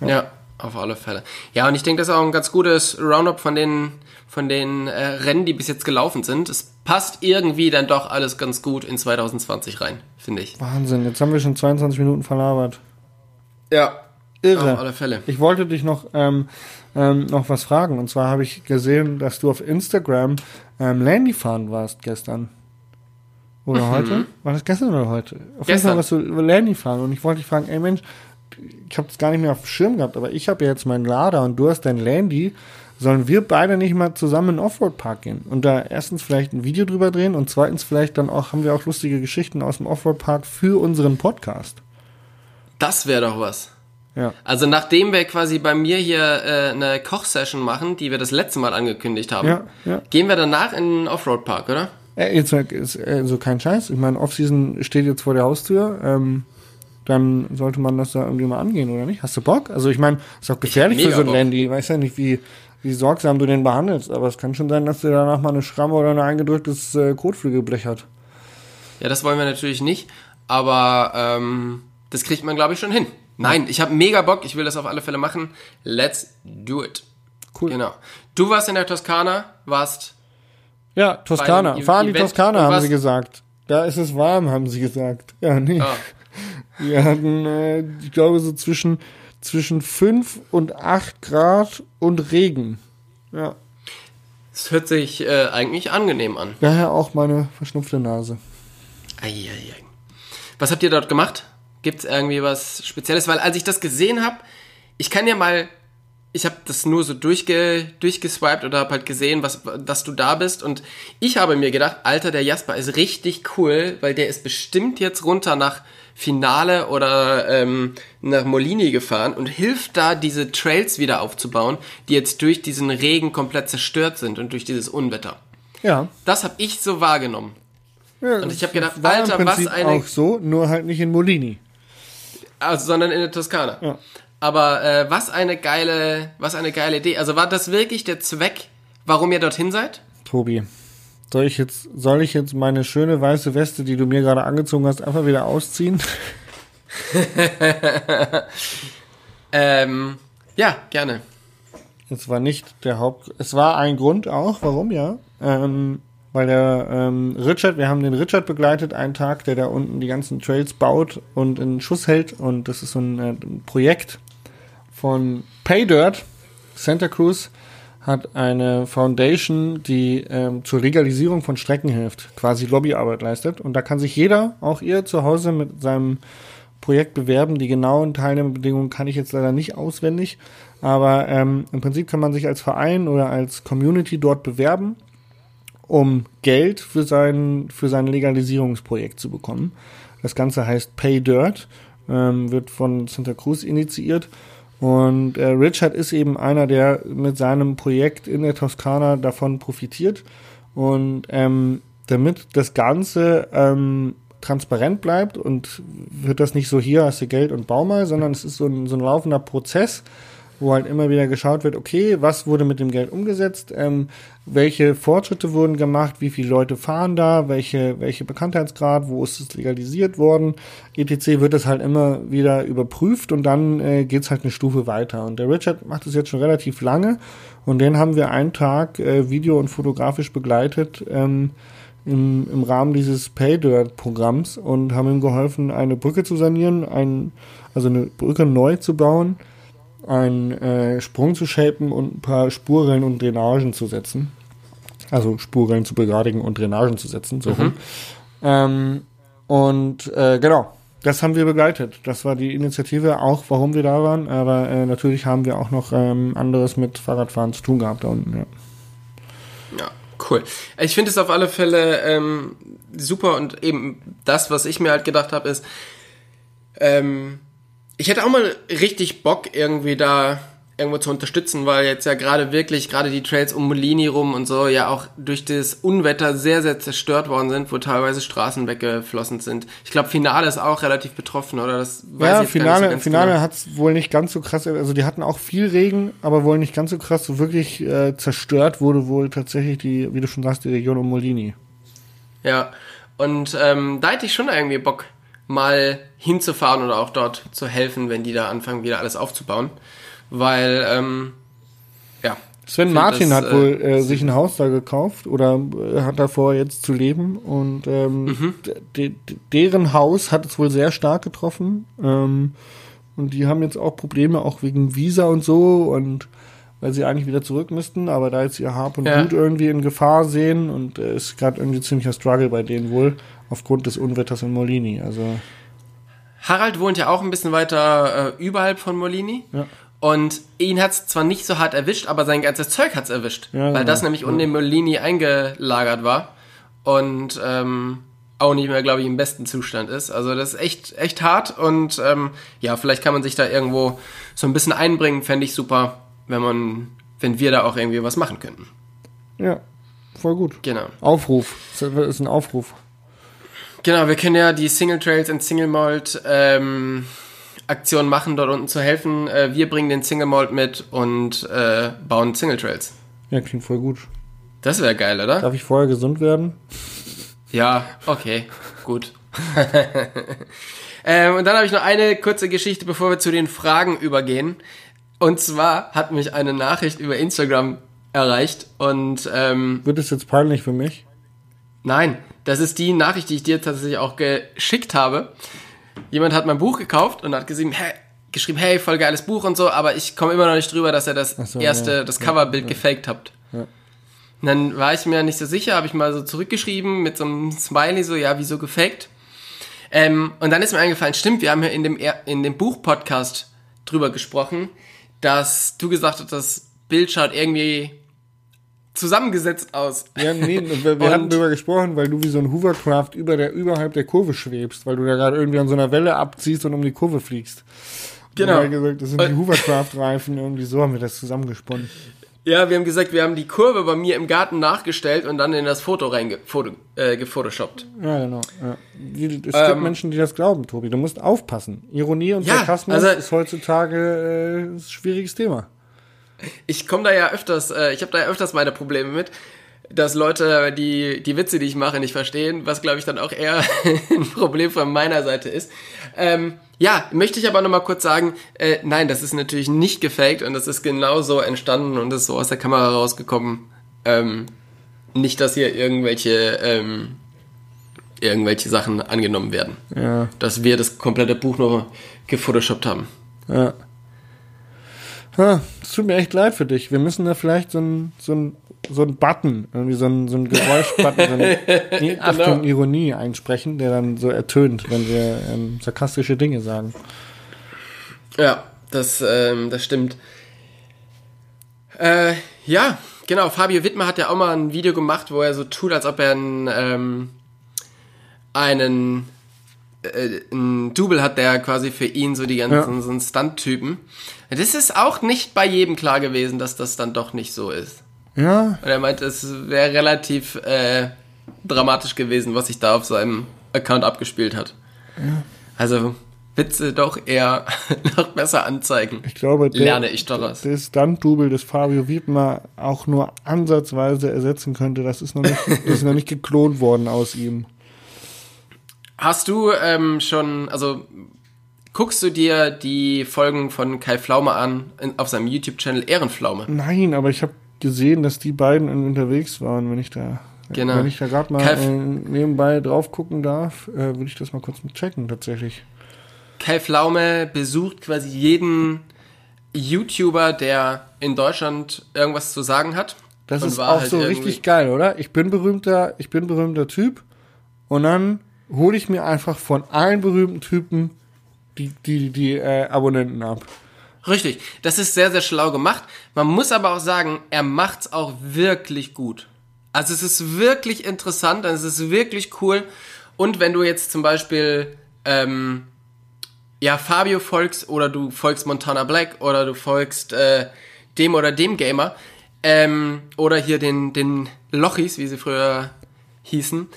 Ja. auf alle Fälle. Ja, und ich denke, das ist auch ein ganz gutes Roundup von den, von den äh, Rennen, die bis jetzt gelaufen sind. Es passt irgendwie dann doch alles ganz gut in 2020 rein, finde ich. Wahnsinn, jetzt haben wir schon 22 Minuten verlabert. Ja. Irre. Auf alle Fälle. Ich wollte dich noch, ähm, ähm, noch was fragen. Und zwar habe ich gesehen, dass du auf Instagram ähm, Landy fahren warst gestern. Oder heute? War das gestern oder heute? Auf jeden Fall Mhm. Gestern. warst du Landy fahren. Und ich wollte dich fragen, ey Mensch, ich habe das gar nicht mehr auf dem Schirm gehabt, aber ich habe ja jetzt meinen Lader und du hast dein Landy. Sollen wir beide nicht mal zusammen in den Offroad-Park gehen und da erstens vielleicht ein Video drüber drehen und zweitens vielleicht dann auch, haben wir auch lustige Geschichten aus dem Offroad-Park für unseren Podcast. Das wäre doch was. Ja. Also nachdem wir quasi bei mir hier äh, eine Kochsession machen, die wir das letzte Mal angekündigt haben, Ja, ja. gehen wir danach in den Offroad-Park, oder? Äh, jetzt ist, äh, so kein Scheiß. Ich meine, Offseason steht jetzt vor der Haustür. Ähm, dann sollte man das da irgendwie mal angehen, oder nicht? Hast du Bock? Also ich meine, ist auch gefährlich für so ein Bock. Landy. Ich weiß ja nicht, wie, wie sorgsam du den behandelst, aber es kann schon sein, dass der danach mal eine Schramme oder ein eingedrücktes äh, Kotflügelblech hat. Ja, das wollen wir natürlich nicht, aber ähm, das kriegt man, glaube ich, schon hin. Nein, ich habe mega Bock, ich will das auf alle Fälle machen. Let's do it. Cool. Genau. Du warst in der Toskana, warst Ja, Toskana. Fahren die Toskana, haben sie gesagt. Da ist es warm, haben sie gesagt. Ja, nee. ah, Wir hatten, äh, ich glaube, so zwischen, zwischen 5 und 8 Grad und Regen. Ja. es hört sich äh, eigentlich angenehm an. Daher auch meine verschnupfte Nase. Eieiei. Was habt ihr dort gemacht? Gibt's irgendwie was Spezielles? Weil als ich das gesehen habe, ich kann ja mal, ich habe das nur so durchge, durchgeswiped oder habe halt gesehen, was, dass du da bist und ich habe mir gedacht, Alter, der Jasper ist richtig cool, weil der ist bestimmt jetzt runter nach Finale oder ähm, nach Molini gefahren und hilft da, diese Trails wieder aufzubauen, die jetzt durch diesen Regen komplett zerstört sind und durch dieses Unwetter. Ja. Das habe ich so wahrgenommen. ja Und ich hab gedacht, war Alter, im was Prinzip eine- auch so, nur halt nicht in Molini. Also, sondern in der Toskana. Ja. Aber äh, was eine geile, was eine geile Idee. Also war das wirklich der Zweck, warum ihr dorthin seid? Tobi, soll ich jetzt, soll ich jetzt meine schöne weiße Weste, die du mir gerade angezogen hast, einfach wieder ausziehen? <laughs> Ähm, ja, gerne. Es war nicht der Haupt, es war ein Grund auch, warum ja. Ähm, weil der ähm, Richard, wir haben den Richard begleitet, einen Tag, der da unten die ganzen Trails baut und in Schuss hält. Und das ist so ein, äh, ein Projekt von PayDirt. Santa Cruz hat eine Foundation, die ähm, zur Legalisierung von Strecken hilft, quasi Lobbyarbeit leistet. Und da kann sich jeder, auch ihr zu Hause, mit seinem Projekt bewerben. Die genauen Teilnehmerbedingungen kann ich jetzt leider nicht auswendig. Aber ähm, im Prinzip kann man sich als Verein oder als Community dort bewerben, um Geld für sein, für sein Legalisierungsprojekt zu bekommen. Das Ganze heißt Pay Dirt, ähm, wird von Santa Cruz initiiert. Und äh, Richard ist eben einer, der mit seinem Projekt in der Toskana davon profitiert. Und ähm, damit das Ganze ähm, transparent bleibt und wird das nicht so hier hast du Geld und bau mal, sondern es ist so ein, so ein laufender Prozess, wo halt immer wieder geschaut wird, okay, was wurde mit dem Geld umgesetzt, ähm, welche Fortschritte wurden gemacht, wie viele Leute fahren da, welche, welche Bekanntheitsgrad, wo ist es legalisiert worden, etc. wird das halt immer wieder überprüft und dann äh, geht's halt eine Stufe weiter. Und der Richard macht das jetzt schon relativ lange und den haben wir einen Tag äh, video- und fotografisch begleitet, ähm, im, im Rahmen dieses Paydirt-Programms und haben ihm geholfen, eine Brücke zu sanieren, ein, also eine Brücke neu zu bauen, einen äh, Sprung zu shapen und ein paar Spurrillen und Drainagen zu setzen. Also Spurrillen zu begradigen und Drainagen zu setzen, so rum. Ähm, und äh, genau, das haben wir begleitet. Das war die Initiative, auch warum wir da waren. Aber äh, natürlich haben wir auch noch ähm, anderes mit Fahrradfahren zu tun gehabt da unten. Ja. Ja, cool. Ich finde es auf alle Fälle ähm, super und eben das, was ich mir halt gedacht habe, ist, ähm, ich hätte auch mal richtig Bock, irgendwie da irgendwo zu unterstützen, weil jetzt ja gerade wirklich, gerade die Trails um Molini rum und so, ja auch durch das Unwetter sehr, sehr zerstört worden sind, wo teilweise Straßen weggeflossen sind. Ich glaube, Finale ist auch relativ betroffen, oder? Das weiß Ja, ich Finale, nicht so Finale genau. hat's wohl nicht ganz so krass, also die hatten auch viel Regen, aber wohl nicht ganz so krass, so wirklich äh, zerstört wurde wohl tatsächlich die, wie du schon sagst, die Region um Molini. Ja, und ähm, da hätte ich schon irgendwie Bock, mal hinzufahren oder auch dort zu helfen, wenn die da anfangen, wieder alles aufzubauen. Weil, ähm, ja. Sven Martin das, hat äh, wohl äh, sich ein Haus da gekauft oder äh, hat davor jetzt zu leben und ähm, Mhm. de deren Haus hat es wohl sehr stark getroffen ähm, und die haben jetzt auch Probleme auch wegen Visa und so und weil sie eigentlich wieder zurück müssten, aber da jetzt ihr Hab und Ja. Gut irgendwie in Gefahr sehen und äh, ist gerade irgendwie ziemlicher Struggle bei denen wohl aufgrund des Unwetters in Molini. Also Harald wohnt ja auch ein bisschen weiter äh, überhalb von Molini. Ja. Und ihn hat's zwar nicht so hart erwischt, aber sein ganzes Zeug hat's erwischt. Ja, weil genau. das nämlich unten in Molini eingelagert war. Und ähm, auch nicht mehr, glaube ich, im besten Zustand ist. Also das ist echt, echt hart. Und ähm, ja, vielleicht kann man sich da irgendwo so ein bisschen einbringen. Fände ich super, wenn man, wenn wir da auch irgendwie was machen könnten. ja, voll gut. Genau. Aufruf, das ist ein Aufruf. Genau, wir können ja die Single Trails in Single Malt ähm, Aktion machen, dort unten zu helfen. Äh, wir bringen den Single Malt mit und äh, bauen Single Trails. Ja, klingt voll gut. Das wäre geil, oder? Darf ich vorher gesund werden? Ja, okay, gut. <laughs> ähm, und dann habe ich noch eine kurze Geschichte, bevor wir zu den Fragen übergehen. Und zwar hat mich eine Nachricht über Instagram erreicht und ähm, Wird es jetzt peinlich für mich? Nein, das ist die Nachricht, die ich dir tatsächlich auch geschickt habe. Jemand hat mein Buch gekauft und hat geschrieben, hey, geschrieben, hey, voll geiles Buch und so, aber ich komme immer noch nicht drüber, dass er das so, erste, ja, das ja, Coverbild gefaked habt. Ja. Und dann war ich mir nicht so sicher, habe ich mal so zurückgeschrieben mit so einem Smiley, so, ja, wieso gefaked? Ähm, und dann ist mir eingefallen, stimmt, wir haben ja in dem, in dem Buch-Podcast drüber gesprochen, dass du gesagt hast, das Bild schaut irgendwie zusammengesetzt aus. Ja, nee, wir, wir <laughs> hatten darüber gesprochen, weil du wie so ein Hovercraft über der, überhalb der Kurve schwebst, weil du da gerade irgendwie an so einer Welle abziehst und um die Kurve fliegst. Genau. Und wir haben gesagt, das sind die Hovercraft-Reifen, irgendwie so haben wir das zusammengesponnen. Ja, wir haben gesagt, wir haben die Kurve bei mir im Garten nachgestellt und dann in das Foto reingefotoshoppt. Äh, gefotoshoppt. Ja, genau. Ja. Die, es gibt Ähm. Menschen, die das glauben, Tobi. Du musst aufpassen. Ironie und Ja, Sarkasmus also- ist heutzutage äh, ein schwieriges Thema. Ich komme da ja öfters, äh, ich habe da ja öfters meine Probleme mit, dass Leute die, die Witze, die ich mache, nicht verstehen, was glaube ich dann auch eher <laughs> ein Problem von meiner Seite ist. Ähm, ja, möchte ich aber nochmal kurz sagen, äh, nein, das ist natürlich nicht gefaked und das ist genau so entstanden und ist so aus der Kamera rausgekommen. Ähm, nicht, dass hier irgendwelche, ähm, irgendwelche Sachen angenommen werden. Ja, Dass wir das komplette Buch nur gefotoshoppt haben. ja. Es tut mir echt leid für dich. Wir müssen da vielleicht so ein, so ein, so ein Button, irgendwie so ein, so ein Geräuschbutton, so ein, <laughs> Achtung, Ironie einsprechen, der dann so ertönt, wenn wir ähm, sarkastische Dinge sagen. Ja, das, ähm, das stimmt. Äh, ja, genau. Fabio Wittmer hat ja auch mal ein Video gemacht, wo er so tut, als ob er einen, ähm, einen, äh, einen Double hat, der quasi für ihn so die ganzen Ja. so einen Stunt-Typen. Das ist auch nicht bei jedem klar gewesen, dass das dann doch nicht so ist. Ja, Und er meinte, es wäre relativ äh, dramatisch gewesen, was sich da auf seinem Account abgespielt hat. Also Witze doch eher <laughs> noch besser anzeigen. ich glaube, der, Lerne ich daraus. das Stunt-Double des Fabio Wiedmer auch nur ansatzweise ersetzen könnte, das ist noch nicht, <laughs> das ist noch nicht geklont worden aus ihm. Hast du ähm, schon, also guckst du dir die Folgen von Kai Pflaume an in, auf seinem YouTube-Channel Ehrenpflaume? Nein, aber ich habe gesehen, dass die beiden unterwegs waren, wenn ich da, Genau. wenn ich da gerade mal äh, nebenbei drauf gucken darf, äh, würde ich das mal kurz checken tatsächlich. Kai Pflaume besucht quasi jeden YouTuber, der in Deutschland irgendwas zu sagen hat. Das ist auch halt so richtig geil, oder? Ich bin berühmter, ich bin berühmter Typ und dann hole ich mir einfach von allen berühmten Typen die die die äh, Abonnenten ab. Richtig, das ist sehr, sehr schlau gemacht. Man muss aber auch sagen, er macht's auch wirklich gut. Also es ist wirklich interessant, es ist wirklich cool. Und wenn du jetzt zum Beispiel ähm, ja Fabio folgst oder du folgst Montana Black oder du folgst äh, dem oder dem Gamer ähm, oder hier den den Lochis, wie sie früher hießen,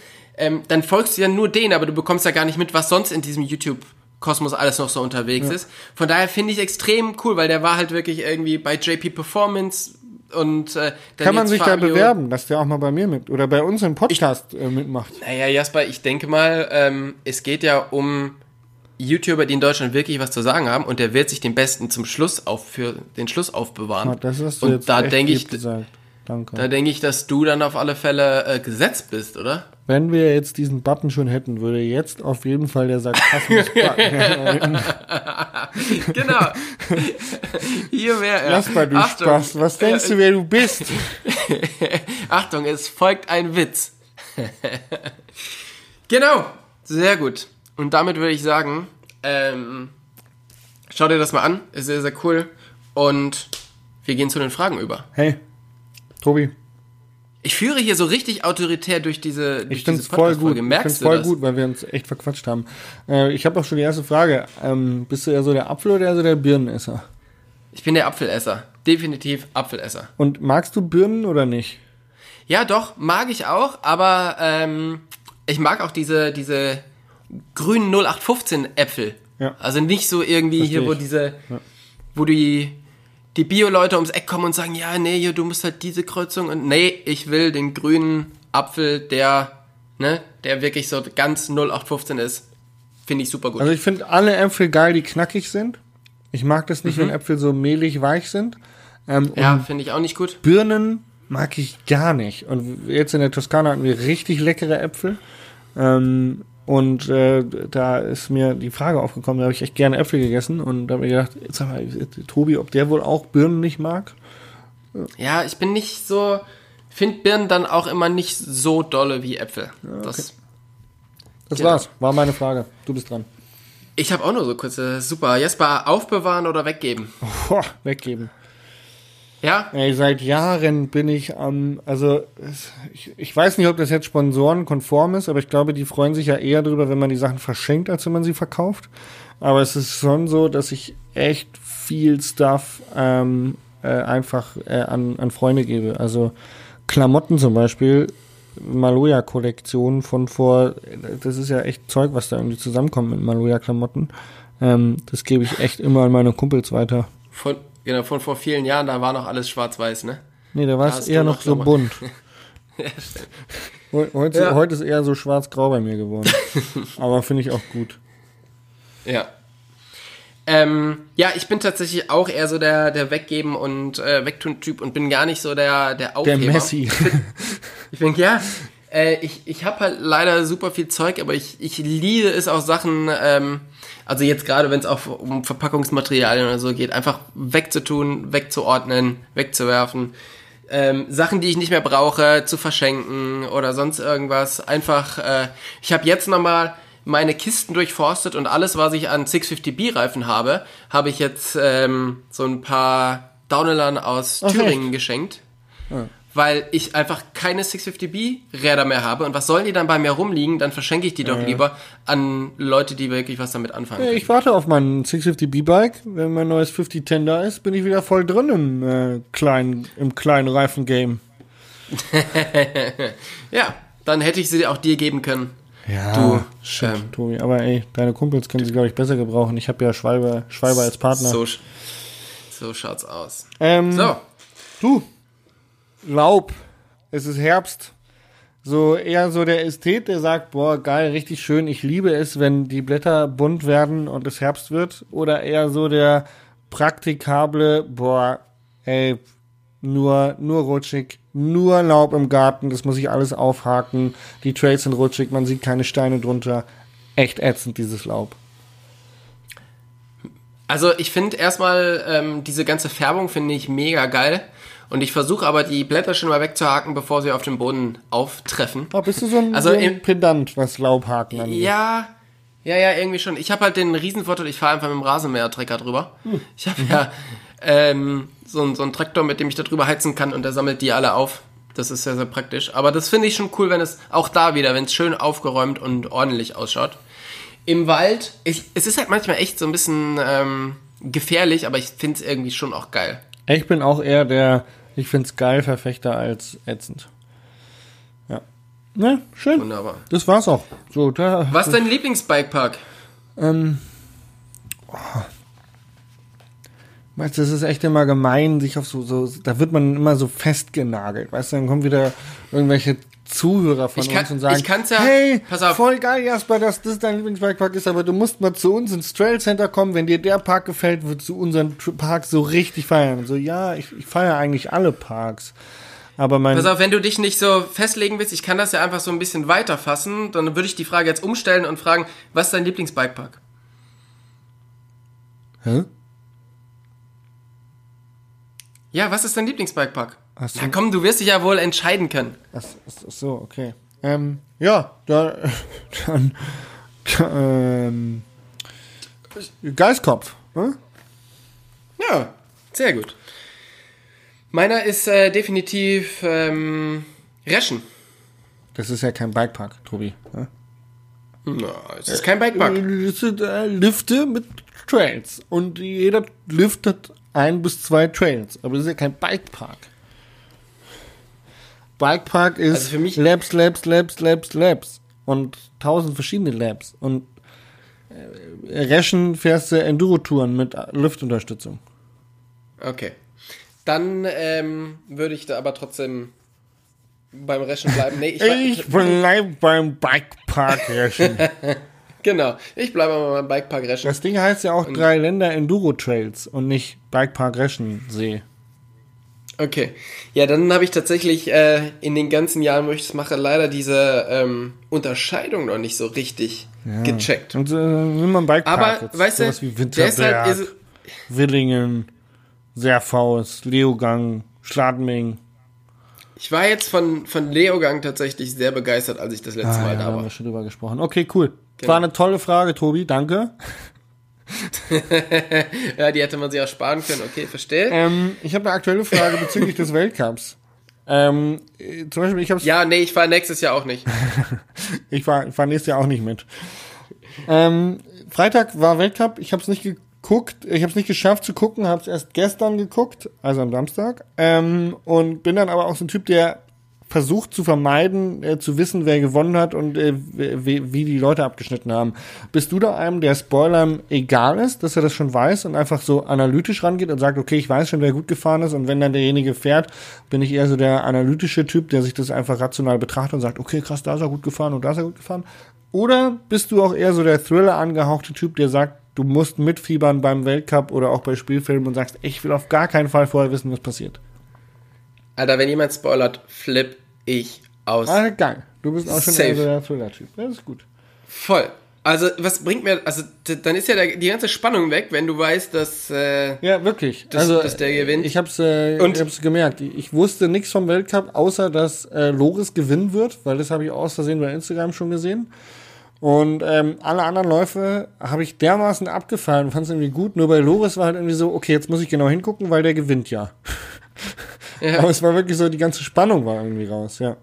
ähm, dann folgst du ja nur denen, aber du bekommst ja gar nicht mit, was sonst in diesem YouTube Kosmos alles noch so unterwegs ist. Von daher finde ich extrem cool, weil der war halt wirklich irgendwie bei JP Performance und äh, Kann man sich da Fabio- bewerben, dass der auch mal bei mir mit oder bei uns im Podcast äh, mitmacht? Naja, Jasper, ich denke mal, ähm, es geht ja um YouTuber, die in Deutschland wirklich was zu sagen haben und der wird sich den Besten zum Schluss auf für den Schluss aufbewahren. Ah, Das hast du und jetzt da denke ich, da denke ich, dass du dann auf alle Fälle äh, gesetzt bist, oder? Wenn wir jetzt diesen Button schon hätten, würde jetzt auf jeden Fall der Sarkasmus-Button. <laughs> <laughs> Genau. Hier wäre er. Jasper, du Achtung. Spaß. Was denkst du, wer du bist? <laughs> Achtung, es folgt ein Witz. genau, sehr gut. Und damit würde ich sagen, ähm, schau dir das mal an, ist sehr, sehr cool. Und wir gehen zu den Fragen über. Hey, Tobi, Ich führe hier so richtig autoritär durch diese, durch ich finde diese es voll gut. Ich Merkst find's du voll das? gut, weil wir uns echt verquatscht haben. Äh, ich habe auch schon die erste Frage. Ähm, bist du eher so der Apfel oder eher so der Birnenesser? Ich bin der Apfelesser. Definitiv Apfelesser. Und magst du Birnen oder nicht? Ja, doch, mag ich auch, aber ähm, ich mag auch diese, diese grünen 0815 Äpfel. Ja. Also nicht so irgendwie Versteh hier, wo ich. diese, wo die, die Bio-Leute ums Eck kommen und sagen, ja, nee, hier, du musst halt diese Kreuzung und nee, ich will den grünen Apfel, der, ne, der wirklich so ganz 0815 ist. Finde ich super gut. Also ich finde alle Äpfel geil, die knackig sind. Ich mag das nicht, wenn Äpfel so mehlig weich sind. Ähm, Mhm. ja, finde ich auch nicht gut. Birnen mag ich gar nicht. Und jetzt in der Toskana hatten wir richtig leckere Äpfel. Ähm, und äh, da ist mir die Frage aufgekommen, da habe ich echt gerne Äpfel gegessen und da habe ich gedacht, jetzt sag mal, Tobi, ob der wohl auch Birnen nicht mag? Ja, ich bin nicht so, finde Birnen dann auch immer nicht so dolle wie Äpfel. Das Das Genau. war's, war meine Frage. Du bist dran. Ich habe auch nur so kurze, super. Jesper, aufbewahren oder weggeben? Boah, weggeben. Ja? Ey, seit Jahren bin ich am, also ich, ich weiß nicht, ob das jetzt sponsorenkonform ist, aber ich glaube, die freuen sich ja eher drüber, wenn man die Sachen verschenkt, als wenn man sie verkauft. Aber es ist schon so, dass ich echt viel Stuff ähm, äh, einfach äh, an, an Freunde gebe. Also Klamotten zum Beispiel, Maloja-Kollektion von vor, das ist ja echt Zeug, was da irgendwie zusammenkommt mit Maloja-Klamotten. Ähm, das gebe ich echt immer an meine Kumpels weiter. Von, genau, von vor vielen Jahren, da war noch alles schwarz-weiß, ne? Nee, da war es eher noch noch so bunt. <laughs> ja, Heute, Ja. heute ist eher so schwarz-grau bei mir geworden. <laughs> Aber finde ich auch gut. Ja. Ähm, ja, ich bin tatsächlich auch eher so der, der Weggeben und äh, Wegtun-Typ und bin gar nicht so der, der Der Aufheber. Messi. Ich denke, ja, äh, ich, ich habe halt leider super viel Zeug, aber ich, ich liebe es auch Sachen, ähm, also jetzt gerade, wenn es auch um Verpackungsmaterialien oder so geht, einfach wegzutun, wegzuordnen, wegzuwerfen. Ähm, Sachen, die ich nicht mehr brauche, zu verschenken oder sonst irgendwas. Einfach, äh, ich habe jetzt nochmal meine Kisten durchforstet und alles, was ich an 650B-Reifen habe, habe ich jetzt ähm, so ein paar Downelern aus Thüringen geschenkt weil ich einfach keine 650B-Räder mehr habe. Und was sollen die dann bei mir rumliegen? Dann verschenke ich die doch lieber an Leute, die wirklich was damit anfangen Ja. Ich warte auf mein 650B-Bike. Wenn mein neues 5010 da ist, bin ich wieder voll drin im äh, kleinen, im kleinen Reifen-Game. <laughs> Ja, dann hätte ich sie auch dir geben können. Ja, Du, shit, ähm, Tobi. Aber ey, deine Kumpels können sie, glaube ich, besser gebrauchen. Ich habe ja Schwalbe, Schwalbe als Partner. So, so schaut's aus. ähm, So, Du, Laub. Es ist Herbst. So eher so der Ästhet, der sagt, boah, geil, richtig schön, ich liebe es, wenn die Blätter bunt werden und es Herbst wird. Oder eher so der praktikable, boah, ey, nur, nur rutschig, nur Laub im Garten, das muss ich alles aufhaken. Die Trails sind rutschig, man sieht keine Steine drunter. Echt ätzend, dieses Laub. also ich finde erstmal ähm, diese ganze Färbung finde ich mega geil. Und ich versuche aber die Blätter schon mal wegzuhaken, bevor sie auf dem Boden auftreffen. Oh, bist du so ein, Also so ein im- Pedant, was Laubhaken angeht? Ja, ja, ja, irgendwie schon. Ich habe halt den Riesenvorteil, ich fahre einfach mit dem Rasenmähertrecker drüber. Hm. Ich habe ja ähm, so, so einen Traktor, mit dem ich da drüber heizen kann und der sammelt die alle auf. Das ist sehr, sehr praktisch. Aber das finde ich schon cool, wenn es auch da wieder, wenn es schön aufgeräumt und ordentlich ausschaut. Im Wald, ich, es ist halt manchmal echt so ein bisschen ähm, gefährlich, aber ich finde es irgendwie schon auch geil. Ich bin auch eher der, ich find's geil, Verfechter als ätzend. Ja. Ne, schön. Wunderbar. Das war's auch. So, da. Was ist dein Lieblingsbikepark? Ähm, Weißt du, das ist echt immer gemein, sich auf so, so, da wird man immer so festgenagelt. Weißt du, dann kommen wieder irgendwelche Zuhörer von Ich kann- uns und sagen, ja- hey, pass auf. voll geil, Jasper, dass das dein Lieblingsbikepark ist, aber du musst mal zu uns ins Trail Center kommen. Wenn dir der Park gefällt, würdest du unseren Park so richtig feiern. Und so, ja, ich, ich feiere eigentlich alle Parks. Aber mein, Pass auf, wenn du dich nicht so festlegen willst, ich kann das ja einfach so ein bisschen weiterfassen, dann würde ich die Frage jetzt umstellen und fragen, was ist dein Lieblingsbikepark? hä? Ja, was ist dein Lieblingsbikepark? So. Na komm, du wirst dich ja wohl entscheiden können. Ach, so, okay. Ähm, ja, da, <laughs> dann, ähm, Geistkopf, ne? Ja, sehr gut. Meiner ist äh, definitiv ähm, Reschen. Das ist ja kein Bikepark, Tobi. Ne? Na, es ist kein Bikepark. Das sind äh, Lifte mit Trails. Und jeder Lift hat ein bis zwei Trails. Aber das ist ja kein Bikepark. Bikepark ist Also für mich- Labs, Labs, Labs, Labs, Labs. Und tausend verschiedene Labs. Und äh, Reschen fährst du Enduro-Touren mit Liftunterstützung. Okay. Dann ähm, würde ich da aber trotzdem beim Reschen bleiben. Nee, ich, Ich bleib beim Bikepark-Reschen. <laughs> Genau, ich bleibe aber beim Bikepark Reschen. Das Ding heißt ja auch drei Länder Enduro Trails und nicht Bikepark Reschensee. Okay. Ja, dann habe ich tatsächlich äh, in den ganzen Jahren, wo ich das mache, leider diese ähm, Unterscheidung noch nicht so richtig gecheckt. Und äh, nimm mal einen Bikepark Aber, jetzt. weißt du, Sowas wie Winterberg, ist Willingen, Serfaus, Leogang, Schladming. ich war jetzt von, von Leogang tatsächlich sehr begeistert, als ich das letzte Ah, Mal ja, da haben war. wir schon drüber gesprochen. Okay, cool. Genau. War eine tolle Frage, Tobi, danke. <laughs> Ja, die hätte man sich auch sparen können. Okay, verstehe. Ähm, ich habe eine aktuelle Frage bezüglich des Weltcups. Ähm, äh, zum Beispiel, ich habe Ja, nee, ich fahre nächstes Jahr auch nicht. <laughs> Ich war, fahr nächstes Jahr auch nicht mit. Ähm, Freitag war Weltcup, ich habe es nicht ge geguckt, ich habe es nicht geschafft zu gucken, habe es erst gestern geguckt, also am Samstag, ähm, und bin dann aber auch so ein Typ, der versucht zu vermeiden, äh, zu wissen, wer gewonnen hat und äh, wie, wie die Leute abgeschnitten haben. Bist du da einem, der Spoilern egal ist, dass er das schon weiß und einfach so analytisch rangeht und sagt, okay, ich weiß schon, wer gut gefahren ist und wenn dann derjenige fährt, bin ich eher so der analytische Typ, der sich das einfach rational betrachtet und sagt, okay, krass, da ist er gut gefahren und da ist er gut gefahren. Oder bist du auch eher so der Thriller angehauchte Typ, der sagt, du musst mitfiebern beim Weltcup oder auch bei Spielfilmen und sagst, ich will auf gar keinen Fall vorher wissen, was passiert. Alter, wenn jemand spoilert, flipp ich aus. Ah, geil. Du bist auch schon Safe. der Thriller-Typ. Das ist gut. Voll. Also, was bringt mir, also, dann ist ja der, die ganze Spannung weg, wenn du weißt, dass, äh, Ja, wirklich. Dass- also, dass der gewinnt. Ich hab's, äh, Und- ich hab's gemerkt. Ich wusste nichts vom Weltcup, außer dass äh, Loris gewinnen wird, weil das habe ich aus Versehen bei Instagram schon gesehen. Und ähm, alle anderen Läufe habe ich dermaßen abgefallen, fand es irgendwie gut. Nur bei Loris war halt irgendwie so, okay, jetzt muss ich genau hingucken, weil der gewinnt ja. <laughs> Ja. Aber es war wirklich so, die ganze Spannung war irgendwie raus, ja.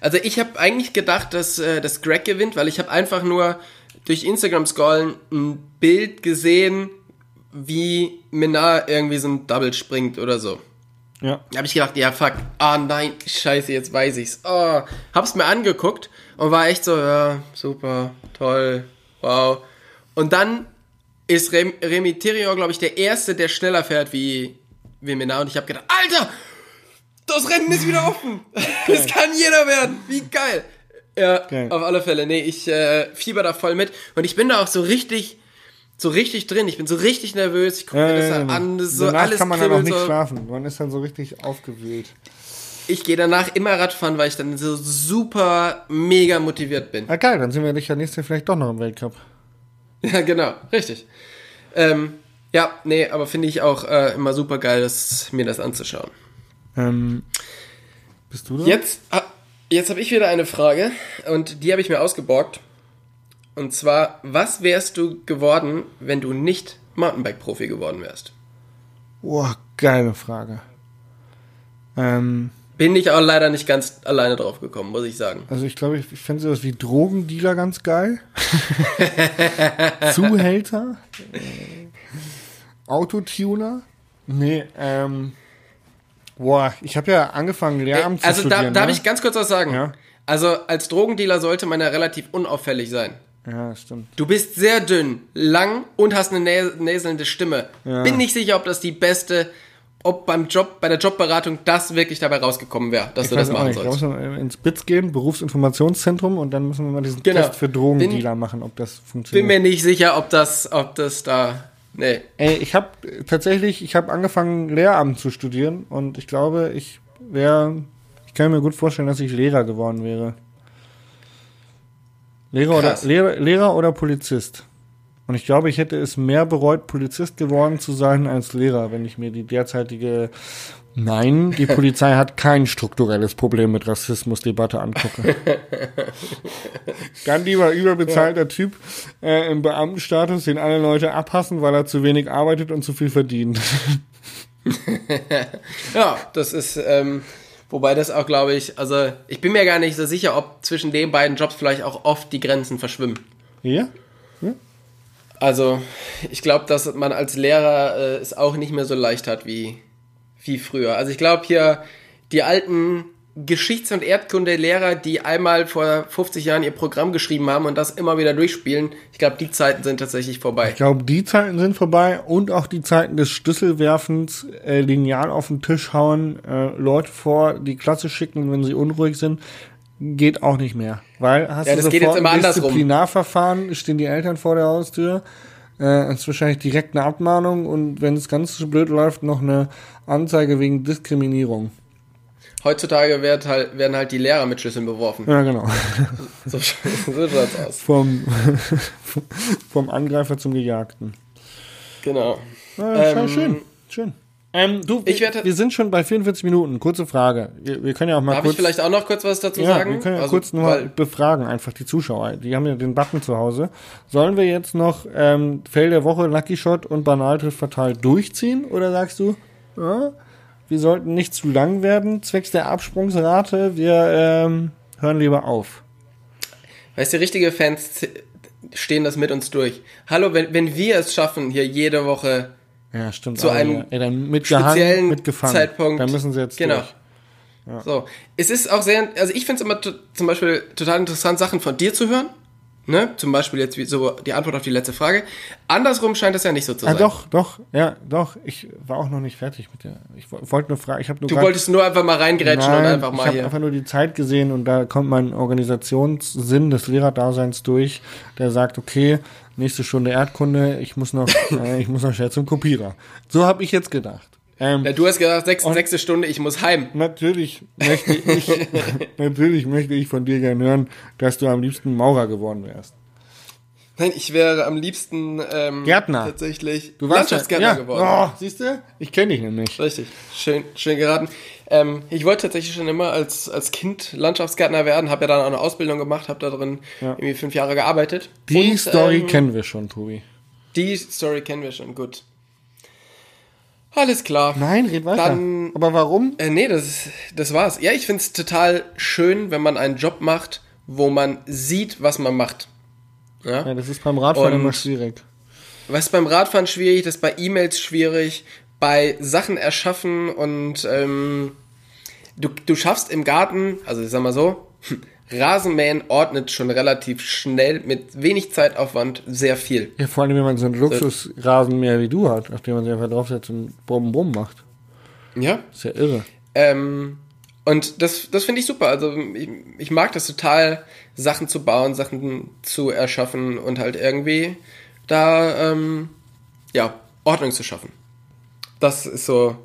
Also ich habe eigentlich gedacht, dass, äh, dass Greg gewinnt, weil ich habe einfach nur durch Instagram scrollen ein Bild gesehen, wie Minar irgendwie so ein Double springt oder so. Ja. Da habe ich gedacht, ja fuck, ah nein, scheiße, jetzt weiß ich's. Oh, hab's mir angeguckt und war echt so, ja, super, toll, wow. Und dann ist Rem Remy Theriot, glaube ich, der Erste, der schneller fährt wie, wie Minar. Und ich habe gedacht, Alter, das Rennen ist wieder offen. <laughs> Das kann jeder werden. Wie geil. Ja, Geil. auf alle Fälle. Nee, ich äh, fieber da voll mit. Und ich bin da auch so richtig, so richtig drin. Ich bin so richtig nervös. Ich gucke mir das ja, an. Das so alles kann man dann auch nicht so. schlafen. Man ist dann so richtig aufgewühlt. Ich gehe danach immer Radfahren, weil ich dann so super mega motiviert bin. Ah, geil, dann sind wir dich ja nächstes Jahr vielleicht doch noch im Weltcup. <laughs> Ja, genau, richtig. Ähm, ja, nee, aber finde ich auch äh, immer super geil, das, mir das anzuschauen. Ähm, bist du da? Jetzt, ah, jetzt habe ich wieder eine Frage und die habe ich mir ausgeborgt. Und zwar, was wärst du geworden, wenn du nicht Mountainbike-Profi geworden wärst? Boah, geile Frage. Ähm, Bin ich auch leider nicht ganz alleine drauf gekommen, muss ich sagen. also ich glaube, ich, ich fände sowas wie Drogendealer ganz geil. <laughs> Zuhälter. <laughs> Autotuner. Nee, ähm. Boah, ich habe ja angefangen, Lehramt zu Also da, studieren. darf ne? ich ganz kurz was sagen? Ja. Also als Drogendealer sollte man ja relativ unauffällig sein. Ja, stimmt. Du bist sehr dünn, lang und hast eine nä näselnde Stimme. Ja. Bin nicht sicher, ob das die beste, ob beim Job, bei der Jobberatung das wirklich dabei rausgekommen wäre, dass Ich du das machen nicht. Da muss sollst. man ins BITS gehen, Berufsinformationszentrum, und dann müssen wir mal diesen Genau. Test für Drogendealer machen, ob das Bin funktioniert. mir nicht sicher, ob das, ob das da, nee. Ey, ich habe tatsächlich, ich habe angefangen Lehramt zu studieren und ich glaube, ich wäre, ich kann mir gut vorstellen, dass ich Lehrer geworden wäre. Lehrer oder. Lehrer, Lehrer oder Polizist. Und ich glaube, ich hätte es mehr bereut, Polizist geworden zu sein als Lehrer, wenn ich mir die derzeitige Nein, die <laughs> Polizei hat kein strukturelles Problem mit Rassismusdebatte angucke. Dann lieber überbezahlter Typ äh, im Beamtenstatus, den alle Leute abhassen, weil er zu wenig arbeitet und zu viel verdient. <laughs> Ja, das ist, ähm, wobei das auch, glaube ich, also ich bin mir gar nicht so sicher, ob zwischen den beiden Jobs vielleicht auch oft die Grenzen verschwimmen. Ja? Also ich glaube, dass man als Lehrer äh, es auch nicht mehr so leicht hat wie, wie früher. Also ich glaube hier die alten Geschichts- und Erdkunde-Lehrer, die einmal vor 50 Jahren ihr Programm geschrieben haben und das immer wieder durchspielen, ich glaube, die Zeiten sind tatsächlich vorbei. Ich glaube, die Zeiten sind vorbei und auch die Zeiten des Schlüsselwerfens, äh, Lineal auf den Tisch hauen, äh, Leute vor die Klasse schicken, wenn sie unruhig sind, geht auch nicht mehr. Weil hast Ja, du das geht jetzt immer. Disziplinarverfahren, stehen die Eltern vor der Haustür, äh, ist wahrscheinlich direkt eine Abmahnung und wenn es ganz blöd läuft, noch eine Anzeige wegen Diskriminierung. Heutzutage wird halt, werden halt die Lehrer mit Schlüsseln beworfen. Ja, genau. <laughs> So, so schaut's aus. vom, <laughs> vom Angreifer zum Gejagten. Genau. Ja, ähm, Ähm, schön, schön. Ähm, du, ich wir, werde- wir sind schon bei 44 Minuten. Kurze Frage. Wir, wir können ja auch mal Darf kurz. ich vielleicht auch noch kurz was dazu ja, sagen? wir können ja Also, kurz nur befragen, einfach die Zuschauer. Die haben ja den Button zu Hause. Sollen wir jetzt noch ähm, Fail der Woche, Lucky Shot und Banaltriff fatal durchziehen? Oder sagst du, ja, wir sollten nicht zu lang werden, zwecks der Absprungsrate, wir ähm, hören lieber auf. Weißt du, richtige Fans stehen das mit uns durch. Hallo, wenn, wenn wir es schaffen, hier jede Woche Ja, stimmt. Zu einem ja. Mitgehangen, speziellen mitgefangen. Zeitpunkt. Da müssen sie jetzt Genau. durch. So. Es ist auch sehr, also ich finde es immer zum Beispiel total interessant, Sachen von dir zu hören. Ne? Zum Beispiel jetzt so die Antwort auf die letzte Frage. Andersrum scheint das ja nicht so zu Ah, sein. doch, doch, ja, doch. Ich war auch noch nicht fertig mit der. Ich wo- wollte nur fragen. Ich habe nur Du wolltest nur einfach mal reingrätschen Nein, und einfach ich mal habe hier. einfach nur die Zeit gesehen und da kommt mein Organisationssinn des Lehrerdaseins durch, der sagt, okay, nächste Stunde Erdkunde, ich muss noch, <laughs> äh, ich muss noch schnell zum Kopierer. So habe ich jetzt gedacht. Ähm, Ja, du hast gesagt, sechs, sechste Stunde, ich muss heim. natürlich möchte ich, <laughs> natürlich möchte ich von dir gerne hören, dass du am liebsten Maurer geworden wärst. Nein, ich wäre am liebsten ähm, Gärtner. tatsächlich Du warst Landschaftsgärtner ja, geworden. Oh, siehst du? Ich kenne dich nämlich. Richtig, schön, schön geraten. Ähm, ich wollte tatsächlich schon immer als, als Kind Landschaftsgärtner werden, habe ja dann auch eine Ausbildung gemacht, habe da drin irgendwie fünf Jahre gearbeitet. Die Und, Story ähm, kennen wir schon, Tobi. Die Story kennen wir schon, gut. Alles klar. Nein, red weiter. Dann- Aber warum? Äh, nee, das, das war's. Ja, ich find's total schön, wenn man einen Job macht, wo man sieht, was man macht. Ja? Ja, das ist beim Radfahren Und- immer schwierig. Was ist beim Radfahren schwierig, das ist bei E-Mails schwierig, bei Sachen erschaffen und ähm, du, du schaffst im Garten, also ich sag mal so, <laughs> Rasenmähen ordnet schon relativ schnell mit wenig Zeitaufwand sehr viel. Ja, vor allem, wenn man so einen Luxusrasenmäher wie du hat, auf dem man sich einfach draufsetzt und Brumm Brumm macht. Ja. ist ja irre. Ähm, und das, das finde ich super. Also ich, ich mag das total, Sachen zu bauen, Sachen zu erschaffen und halt irgendwie da ähm, ja, Ordnung zu schaffen. Das ist so,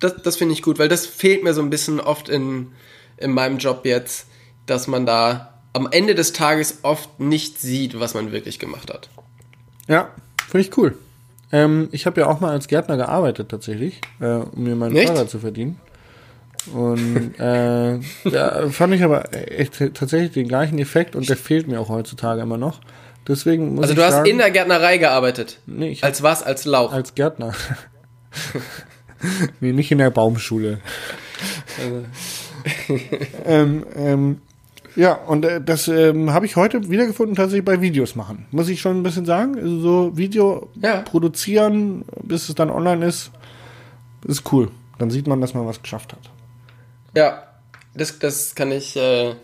das, das finde ich gut, weil das fehlt mir so ein bisschen oft in, in meinem Job jetzt, dass man da am Ende des Tages oft nicht sieht, was man wirklich gemacht hat. Ja, finde ich cool. Ähm, ich habe ja auch mal als Gärtner gearbeitet tatsächlich, äh, um mir meinen Echt? Fahrrad zu verdienen. Und äh, da fand ich aber echt tatsächlich den gleichen Effekt und der fehlt mir auch heutzutage immer noch. Deswegen muss Also ich du hast sagen, in der Gärtnerei gearbeitet. Nee, ich als was? Als Lauch. als Gärtner. <laughs> nee, nicht in der Baumschule. <laughs> ähm, ähm, ja, und äh, das ähm, habe ich heute wiedergefunden, tatsächlich bei Videos machen. Muss ich schon ein bisschen sagen. Also so Video Ja. produzieren, bis es dann online ist, ist cool. Dann sieht man, dass man was geschafft hat. Ja, das, das kann ich, äh,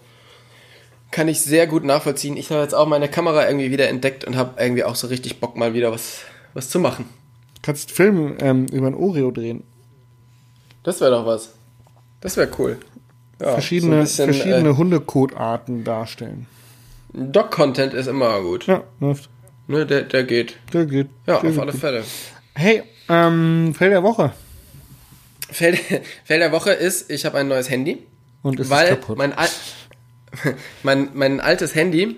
kann ich sehr gut nachvollziehen. Ich habe jetzt auch meine Kamera irgendwie wieder entdeckt und habe irgendwie auch so richtig Bock, mal wieder was, was zu machen. Kannst Film ähm, über ein Oreo drehen. Das wäre doch was. Das wäre cool. Ja, Verschiedene, so bisschen, verschiedene Hundekotarten darstellen. Äh, Doc-Content ist immer gut. Ja, läuft. Ne, der, der geht. Der geht. Ja, der auf geht alle. Fälle. Hey, ähm, Fell der Woche. Fell, Fell der Woche ist, ich habe ein neues Handy. Und ist weil kaputt. mein, Al <laughs> mein, mein altes Handy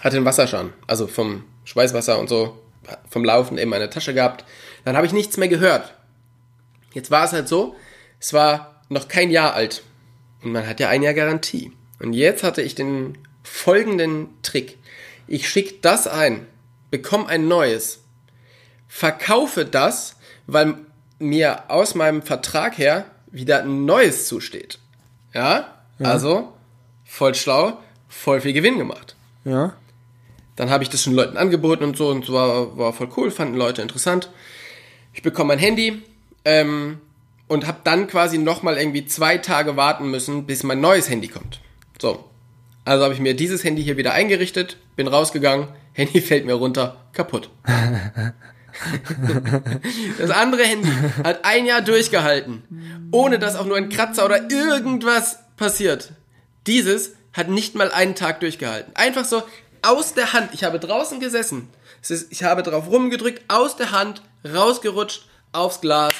hatte einen Wasserschaden. Also vom Schweißwasser und so, vom Laufen in meine Tasche gehabt. Dann habe ich nichts mehr gehört. Jetzt war es halt so, es war noch kein Jahr alt. Und man hat ja ein Jahr Garantie. Und jetzt hatte ich den folgenden Trick. Ich schicke das ein, bekomme ein neues, verkaufe das, weil mir aus meinem Vertrag her wieder ein neues zusteht. Ja? Also, voll schlau, voll viel Gewinn gemacht. Ja. Dann habe ich das schon Leuten angeboten und so und so war, war voll cool, fanden Leute interessant. Ich bekomme mein Handy ähm, und habe dann quasi nochmal irgendwie zwei Tage warten müssen, bis mein neues Handy kommt. So. Also habe ich mir dieses Handy hier wieder eingerichtet, bin rausgegangen, <laughs> Handy fällt mir runter, kaputt. <laughs> Das andere Handy hat ein Jahr durchgehalten, ohne dass auch nur ein Kratzer oder irgendwas passiert. Dieses hat nicht mal einen Tag durchgehalten. Einfach so aus der Hand. Ich habe draußen gesessen. Ist, ich habe drauf rumgedrückt, aus der Hand, rausgerutscht, aufs Glas,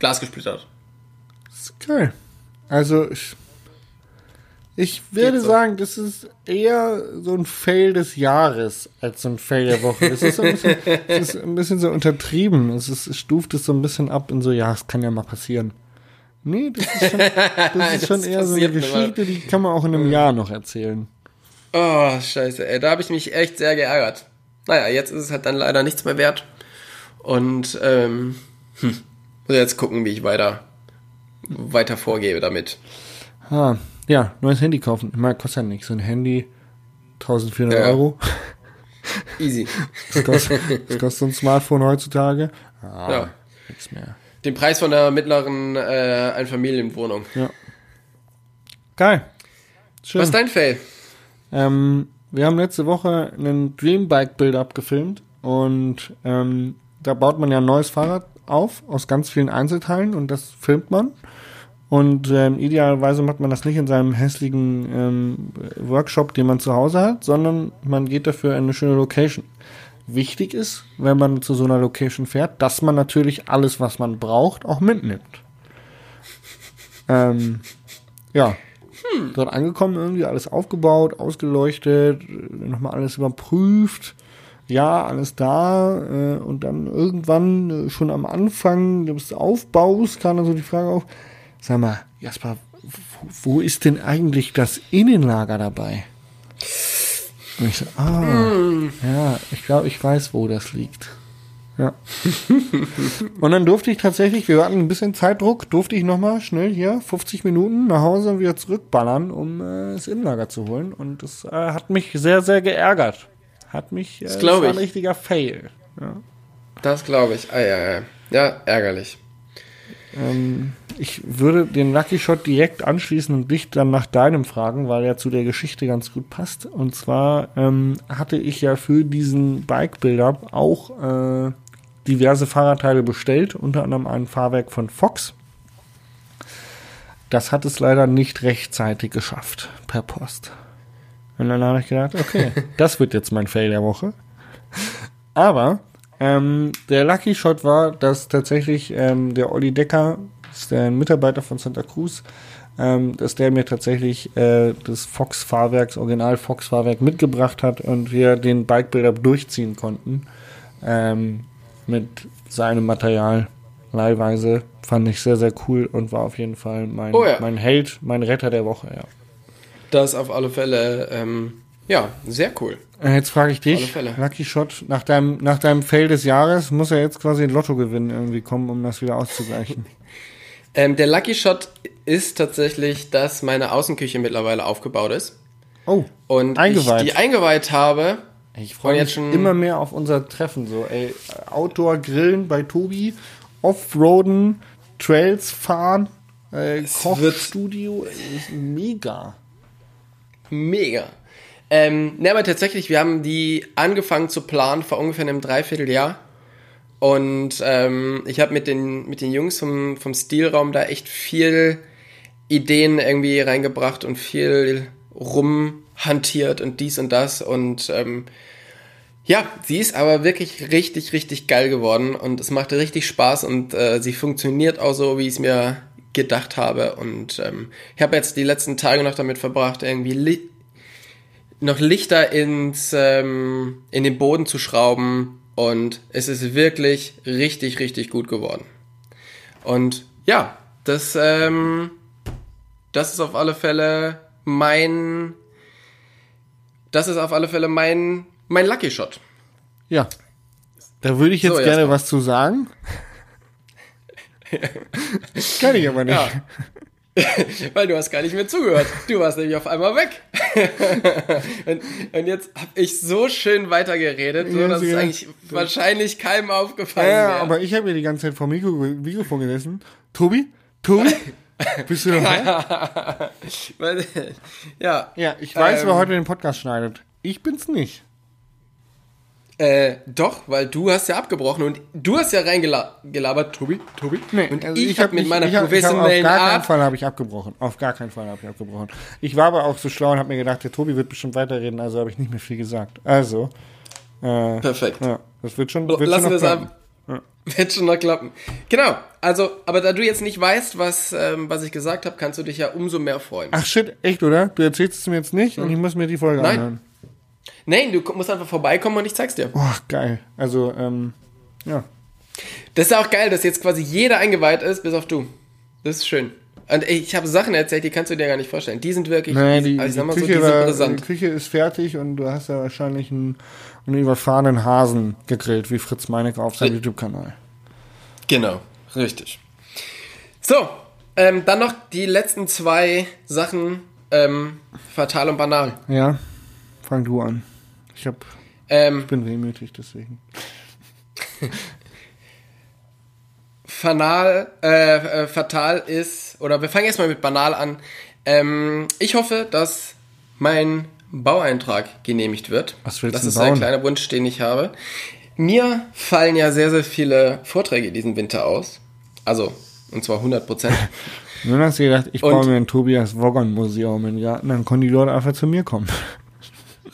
Glas gesplittert. ist geil. Also, ich, ich würde so. sagen, das ist eher so ein Fail des Jahres als so ein Fail der Woche. Das ist, so ein bisschen, <laughs> das ist ein bisschen so untertrieben. Es, ist, es stuft es so ein bisschen ab in so, ja, es kann ja mal passieren. Nee, das ist schon, das <laughs> ist schon Das eher so eine. Geschichte, die kann man auch in einem Jahr noch erzählen. Oh, scheiße, ey. Da habe ich mich echt sehr geärgert. Naja, jetzt ist es halt dann leider nichts mehr wert. Und, ähm, hm, muss jetzt gucken, wie ich weiter, weiter vorgehe damit. Ah, ja, neues Handy kaufen. Ich meine, kostet ja nichts. So ein Handy 1400 Ja. Euro. <laughs> Easy. Das kostet, das kostet so ein Smartphone heutzutage. Ah, Ja. Nichts mehr. Den Preis von der mittleren äh, Einfamilienwohnung. Geil. Schön. Was ist dein Fail? Ähm, wir haben letzte Woche einen Dreambike Build-Up gefilmt und ähm, da baut man ja ein neues Fahrrad auf aus ganz vielen Einzelteilen und das filmt man. Und ähm, idealerweise macht man das nicht in seinem hässlichen ähm, Workshop, den man zu Hause hat, sondern man geht dafür in eine schöne Location. Wichtig ist, wenn man zu so einer Location fährt, dass man natürlich alles, was man braucht, auch mitnimmt. Ähm, ja, dort angekommen, irgendwie alles aufgebaut, ausgeleuchtet, nochmal alles überprüft. Ja, alles da. Äh, und dann irgendwann, äh, schon am Anfang des Aufbaus, kam dann so die Frage auf, sag mal, Jasper, wo, ist denn eigentlich das Innenlager dabei? Und ich so, ah, ja, ich glaube, ich weiß, wo das liegt. Ja. <laughs> und dann durfte ich tatsächlich, wir hatten ein bisschen Zeitdruck, durfte ich nochmal schnell hier 50 Minuten nach Hause und wieder zurückballern, um äh, das Innenlager zu holen. Und das äh, hat mich sehr, sehr geärgert. Hat mich, äh, das glaub war ein ich. richtiger Fail. Ja. Das glaube ich. Ah, ja, ja. ja, ärgerlich. Ähm, ich würde den Lucky Shot direkt anschließen und dich dann nach deinem fragen, weil er zu der Geschichte ganz gut passt. Und zwar ähm, hatte ich ja für diesen Bike Build-Up auch äh, diverse Fahrradteile bestellt, unter anderem ein Fahrwerk von Fox. Das hat es leider nicht rechtzeitig geschafft per Post. Und dann habe ich gedacht, okay, <laughs> das wird jetzt mein Fail der Woche. Aber ähm, der Lucky Shot war, dass tatsächlich ähm, der Olli Decker, ist der Mitarbeiter von Santa Cruz, ähm, dass der mir tatsächlich äh, das Fox-Fahrwerk, das Original Fox-Fahrwerk mitgebracht hat und wir den Bike Build-Up durchziehen konnten. Ähm, mit seinem Material leihweise. Fand ich sehr, sehr cool und war auf jeden Fall mein, Oh ja. mein Held, mein Retter der Woche, ja. Das auf alle Fälle, ähm, ja, sehr cool. Äh, Jetzt frage ich dich. Lucky Shot, nach deinem, nach deinem Fail des Jahres muss ja jetzt quasi ein Lottogewinn irgendwie kommen, um das wieder auszugleichen. <laughs> Ähm, der Lucky Shot ist tatsächlich, dass meine Außenküche mittlerweile aufgebaut ist. Oh, Und Eingeweiht. ich die eingeweiht habe. ich freue mich jetzt schon- immer mehr auf unser Treffen. So, ey, Outdoor-Grillen bei Tobi, Offroaden, Trails fahren, äh, Kochstudio, mega. Mega. Ähm, ne, aber tatsächlich, wir haben die angefangen zu planen vor ungefähr einem Dreivierteljahr. Und ähm, ich habe mit den, mit den Jungs vom, vom Stilraum da echt viel Ideen irgendwie reingebracht und viel rumhantiert und dies und das. Und ähm, ja, sie ist aber wirklich richtig, richtig geil geworden und es macht richtig Spaß und äh, sie funktioniert auch so, wie ich es mir gedacht habe. Und ähm, ich habe jetzt die letzten Tage noch damit verbracht, irgendwie li noch Lichter ins, ähm, in den Boden zu schrauben und es ist wirklich richtig, richtig gut geworden. Und ja, das, ähm, das ist auf alle Fälle mein, das ist auf alle Fälle mein, mein Lucky Shot. Ja. Da würde ich jetzt So, gerne was zu sagen. <laughs> Kann ich aber nicht. Ja. <laughs> Weil du hast gar nicht mehr zugehört. Du warst nämlich auf einmal weg. <laughs> und, und jetzt habe ich so schön weitergeredet, so Ja, dass es ja. eigentlich wahrscheinlich keinem aufgefallen Ja, wäre. aber ich habe hier die ganze Zeit vor dem Mikro, Mikrofon gesessen. Tobi? Tobi? Bist du noch da? Weil, ja, Ja, ich weiß, Ähm. wer heute den Podcast schneidet. Ich bin's nicht. Äh, doch, weil du hast ja abgebrochen und du hast ja reingelabert, Tobi, Tobi. und also ich, habe mit meiner ich hab- ich hab professionellen Auf gar keinen Fall habe ich abgebrochen. Auf gar keinen Fall habe ich abgebrochen. Ich war aber auch so schlau und habe mir gedacht, der Tobi wird bestimmt weiterreden, also habe ich nicht mehr viel gesagt. Also, äh, Perfekt. ja, das wird schon, wird Lassen schon wir es klappen. ab. Wird schon noch klappen. Genau. Also, aber da du jetzt nicht weißt, was, ähm, was ich gesagt habe, kannst du dich ja umso mehr freuen. Ach shit, echt, oder? Du erzählst es mir jetzt nicht und ich muss mir die Folge Hm. Nein. anhören. Nein, du musst einfach vorbeikommen und ich zeig's dir. Boah, geil. Also, ähm, ja. Das ist ja auch geil, dass jetzt quasi jeder eingeweiht ist, bis auf du. Das ist schön. Und ich habe Sachen erzählt, die kannst du dir gar nicht vorstellen. Die sind wirklich, Nein, die, also die, mal so, die Küche war, die. Küche ist fertig und du hast ja wahrscheinlich einen, einen überfahrenen Hasen gegrillt, wie Fritz Meinecke auf seinem YouTube-Kanal. Genau, richtig. So, ähm, dann noch die letzten zwei Sachen, ähm, fatal und banal. Ja, Fang du an. Ich hab, Ähm, ich bin wehmütig deswegen. <laughs> fanal, äh, äh, fatal ist, oder wir fangen erstmal mit banal an. Ähm, ich hoffe, dass mein Baueintrag genehmigt wird. Was willst das ist bauen? ein kleiner Wunsch, den ich habe. Mir fallen ja sehr, sehr viele Vorträge diesen Winter aus. Also, und zwar 100 Prozent. <laughs> Nun hast du gedacht, ich Und- baue mir ein Tobias Woggon Museum in den Garten, dann können die Leute einfach zu mir kommen.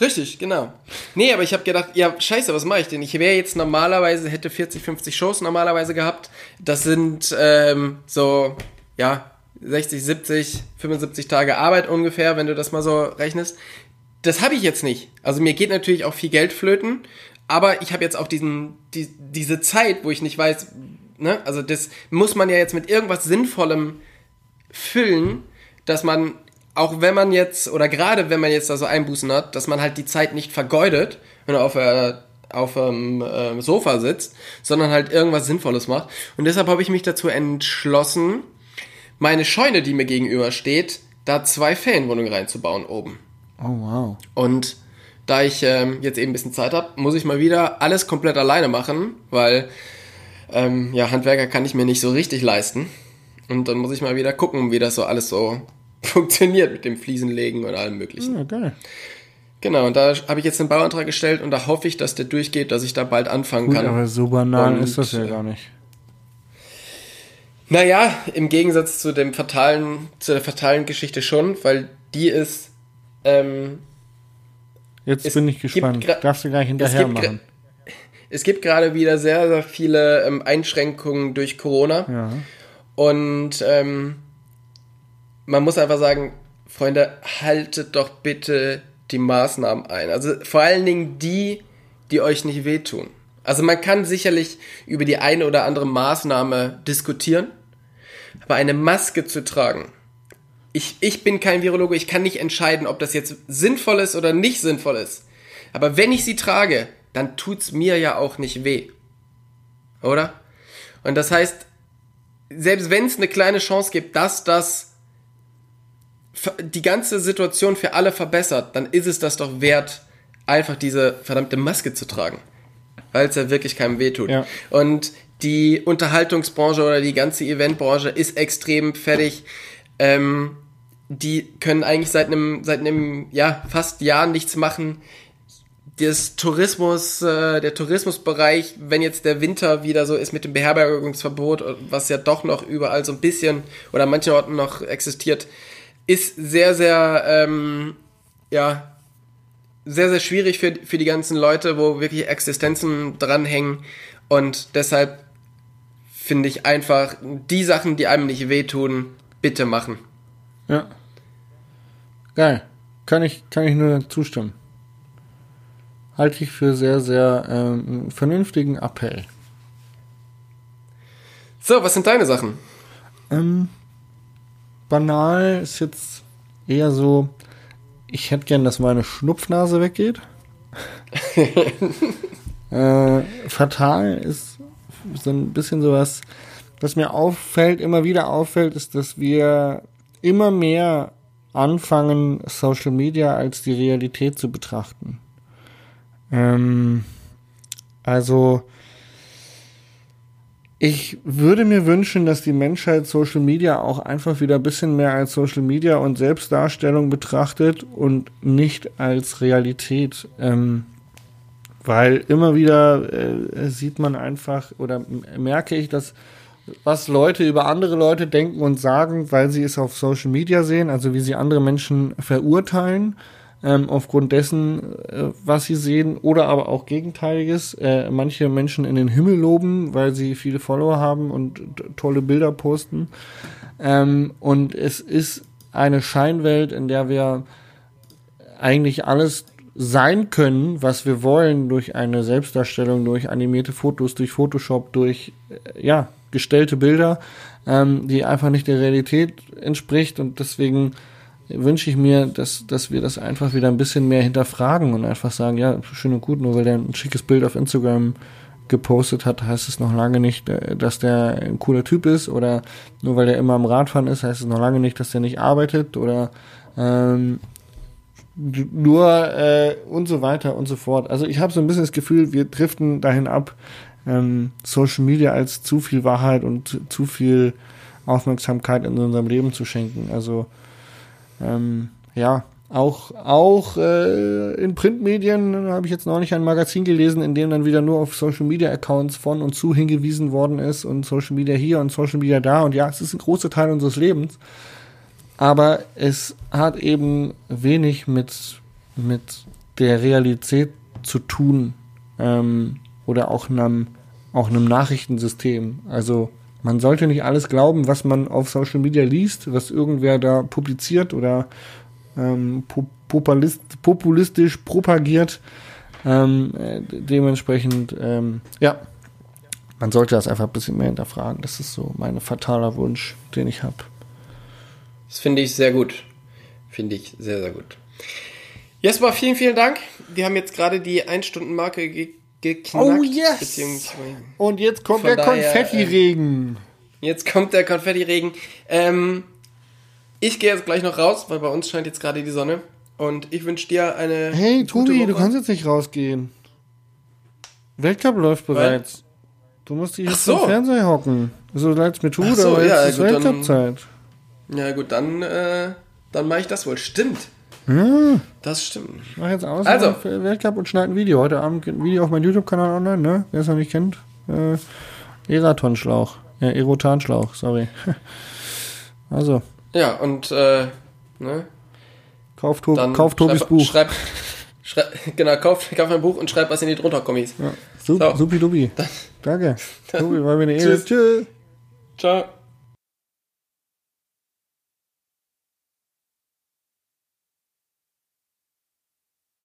Richtig, genau. Nee, aber ich habe gedacht, ja, scheiße, was mache ich denn? Ich wäre jetzt normalerweise, hätte 40, 50 Shows normalerweise gehabt. Das sind ähm, so, ja, 60, 70, 75 Tage Arbeit ungefähr, wenn du das mal so rechnest. Das habe ich jetzt nicht. Also mir geht natürlich auch viel Geld flöten, aber ich habe jetzt auch diesen, die, diese Zeit, wo ich nicht weiß, ne, also das muss man ja jetzt mit irgendwas Sinnvollem füllen, dass man, auch wenn man jetzt, oder gerade wenn man jetzt da so Einbußen hat, dass man halt die Zeit nicht vergeudet, wenn er auf der auf dem äh, Sofa sitzt, sondern halt irgendwas Sinnvolles macht. Und deshalb habe ich mich dazu entschlossen, meine Scheune, die mir gegenüber steht, da zwei Ferienwohnungen reinzubauen oben. Oh wow. Und da ich ähm, jetzt eben ein bisschen Zeit habe, muss ich mal wieder alles komplett alleine machen, weil ähm, ja, Handwerker kann ich mir nicht so richtig leisten. Und dann muss ich mal wieder gucken, wie das so alles so <laughs> funktioniert mit dem Fliesenlegen und allem möglichen. Ja, geil. Genau, und da habe ich jetzt einen Bauantrag gestellt und da hoffe ich, dass der durchgeht, dass ich da bald anfangen Gut, kann. aber so banal Und, ist das ja äh, gar nicht. Naja, im Gegensatz zu dem fatalen, zu der fatalen Geschichte schon, weil die ist, ähm, Jetzt es bin ich gespannt. Darfst du gleich hinterher gra- machen. es gibt gerade wieder sehr, sehr viele ähm, Einschränkungen durch Corona. Ja. Und ähm, man muss einfach sagen, Freunde, haltet doch bitte die Maßnahmen ein. Also vor allen Dingen die, die euch nicht wehtun. Also man kann sicherlich über die eine oder andere Maßnahme diskutieren, aber eine Maske zu tragen. Ich, ich bin kein Virologe, ich kann nicht entscheiden, ob das jetzt sinnvoll ist oder nicht sinnvoll ist. Aber wenn ich sie trage, dann tut's mir ja auch nicht weh. Oder? Und das heißt, selbst wenn es eine kleine Chance gibt, dass das die ganze Situation für alle verbessert, dann ist es das doch wert, einfach diese verdammte Maske zu tragen. Weil es ja wirklich keinem wehtut. Ja. Und die Unterhaltungsbranche oder die ganze Eventbranche ist extrem fertig. Ähm, die können eigentlich seit einem, seit einem, ja, fast Jahr nichts machen das Tourismus, äh, der Tourismusbereich, wenn jetzt der Winter wieder so ist mit dem Beherbergungsverbot, was ja doch noch überall so ein bisschen oder an manchen Orten noch existiert, ist sehr, sehr, ähm, ja, sehr, sehr schwierig für, für die ganzen Leute, wo wirklich Existenzen dranhängen. Und deshalb finde ich einfach, die Sachen, die einem nicht wehtun, bitte machen. Ja. Geil. Kann ich, kann ich nur zustimmen. Halte ich für sehr, sehr ähm, vernünftigen Appell. So, was sind deine Sachen? Ähm, banal ist jetzt eher so, ich hätte gern, dass meine Schnupfnase weggeht. <laughs> äh, fatal ist so ein bisschen sowas, was mir auffällt, immer wieder auffällt, ist, dass wir immer mehr anfangen, Social Media als die Realität zu betrachten. Ähm, also, ich würde mir wünschen, dass die Menschheit Social Media auch einfach wieder ein bisschen mehr als Social Media und Selbstdarstellung betrachtet und nicht als Realität. Ähm, weil immer wieder äh, sieht man einfach oder merke ich, dass was Leute über andere Leute denken und sagen, weil sie es auf Social Media sehen, also wie sie andere Menschen verurteilen, ähm, aufgrund dessen, äh, was sie sehen, oder aber auch Gegenteiliges. Äh, manche Menschen in den Himmel loben, weil sie viele Follower haben und tolle Bilder posten. Ähm, und es ist eine Scheinwelt, in der wir eigentlich alles sein können, was wir wollen, durch eine Selbstdarstellung, durch animierte Fotos, durch Photoshop, durch äh, ja, gestellte Bilder, ähm, die einfach nicht der Realität entspricht. Und deswegen wünsche ich mir, dass, dass wir das einfach wieder ein bisschen mehr hinterfragen und einfach sagen, ja, schön und gut, nur weil der ein schickes Bild auf Instagram gepostet hat, heißt es noch lange nicht, äh, dass der ein cooler Typ ist oder nur weil der immer am Radfahren ist, heißt es noch lange nicht, dass der nicht arbeitet oder ähm, nur äh, und so weiter und so fort. Also ich habe so ein bisschen das Gefühl, wir driften dahin ab, ähm, Social Media als zu viel Wahrheit und zu viel Aufmerksamkeit in unserem Leben zu schenken. Also ähm, ja, auch, auch äh, in Printmedien habe ich jetzt noch nicht ein Magazin gelesen, in dem dann wieder nur auf Social Media Accounts von und zu hingewiesen worden ist und Social Media hier und Social Media da. Und ja, es ist ein großer Teil unseres Lebens. Aber es hat eben wenig mit, mit der Realität zu tun ähm, oder auch einem, auch einem Nachrichtensystem. Also man sollte nicht alles glauben, was man auf Social Media liest, was irgendwer da publiziert oder ähm, populist, populistisch propagiert. Ähm, äh, dementsprechend, ähm, ja, man sollte das einfach ein bisschen mehr hinterfragen. Das ist so mein fataler Wunsch, den ich habe. Das finde ich sehr gut. Finde ich sehr, sehr gut. Jesper, vielen, vielen Dank. Wir haben jetzt gerade die Ein-Stunden-Marke ge geknackt. Oh yes! Und jetzt kommt der Konfettiregen. Äh, jetzt kommt der Konfettiregen. Ähm, ich gehe jetzt gleich noch raus, weil bei uns scheint jetzt gerade die Sonne. Und ich wünsche dir eine. Hey, Tobi, du kannst jetzt nicht rausgehen. Weltcup läuft bereits. Weil? Du musst dich jetzt so. im Fernseher hocken. So leid es mir tut, so, aber jetzt ja, ist Weltcup-Zeit. Ja, gut, dann, äh, dann mache ich das wohl. Stimmt. Ja. Das stimmt. Ich mach jetzt aus also. für Weltcup und schneide ein Video. Heute Abend ein Video auf meinem YouTube-Kanal online, ne? Wer es noch nicht kennt. Äh, Eraton-Schlauch. Ja, Erotan-Schlauch, sorry. <laughs> also. Ja, und äh, ne? Kauf, to Dann kauf Tobis schreib, Buch. Schreib, schreib, genau, kauf, kauf mein Buch und schreib was in die drunter Kommis. Ja. Sup, so. Supi dubi. Danke. <laughs> Tobi, war mir eine Ehre. Tschüss. Tschüss. Ciao.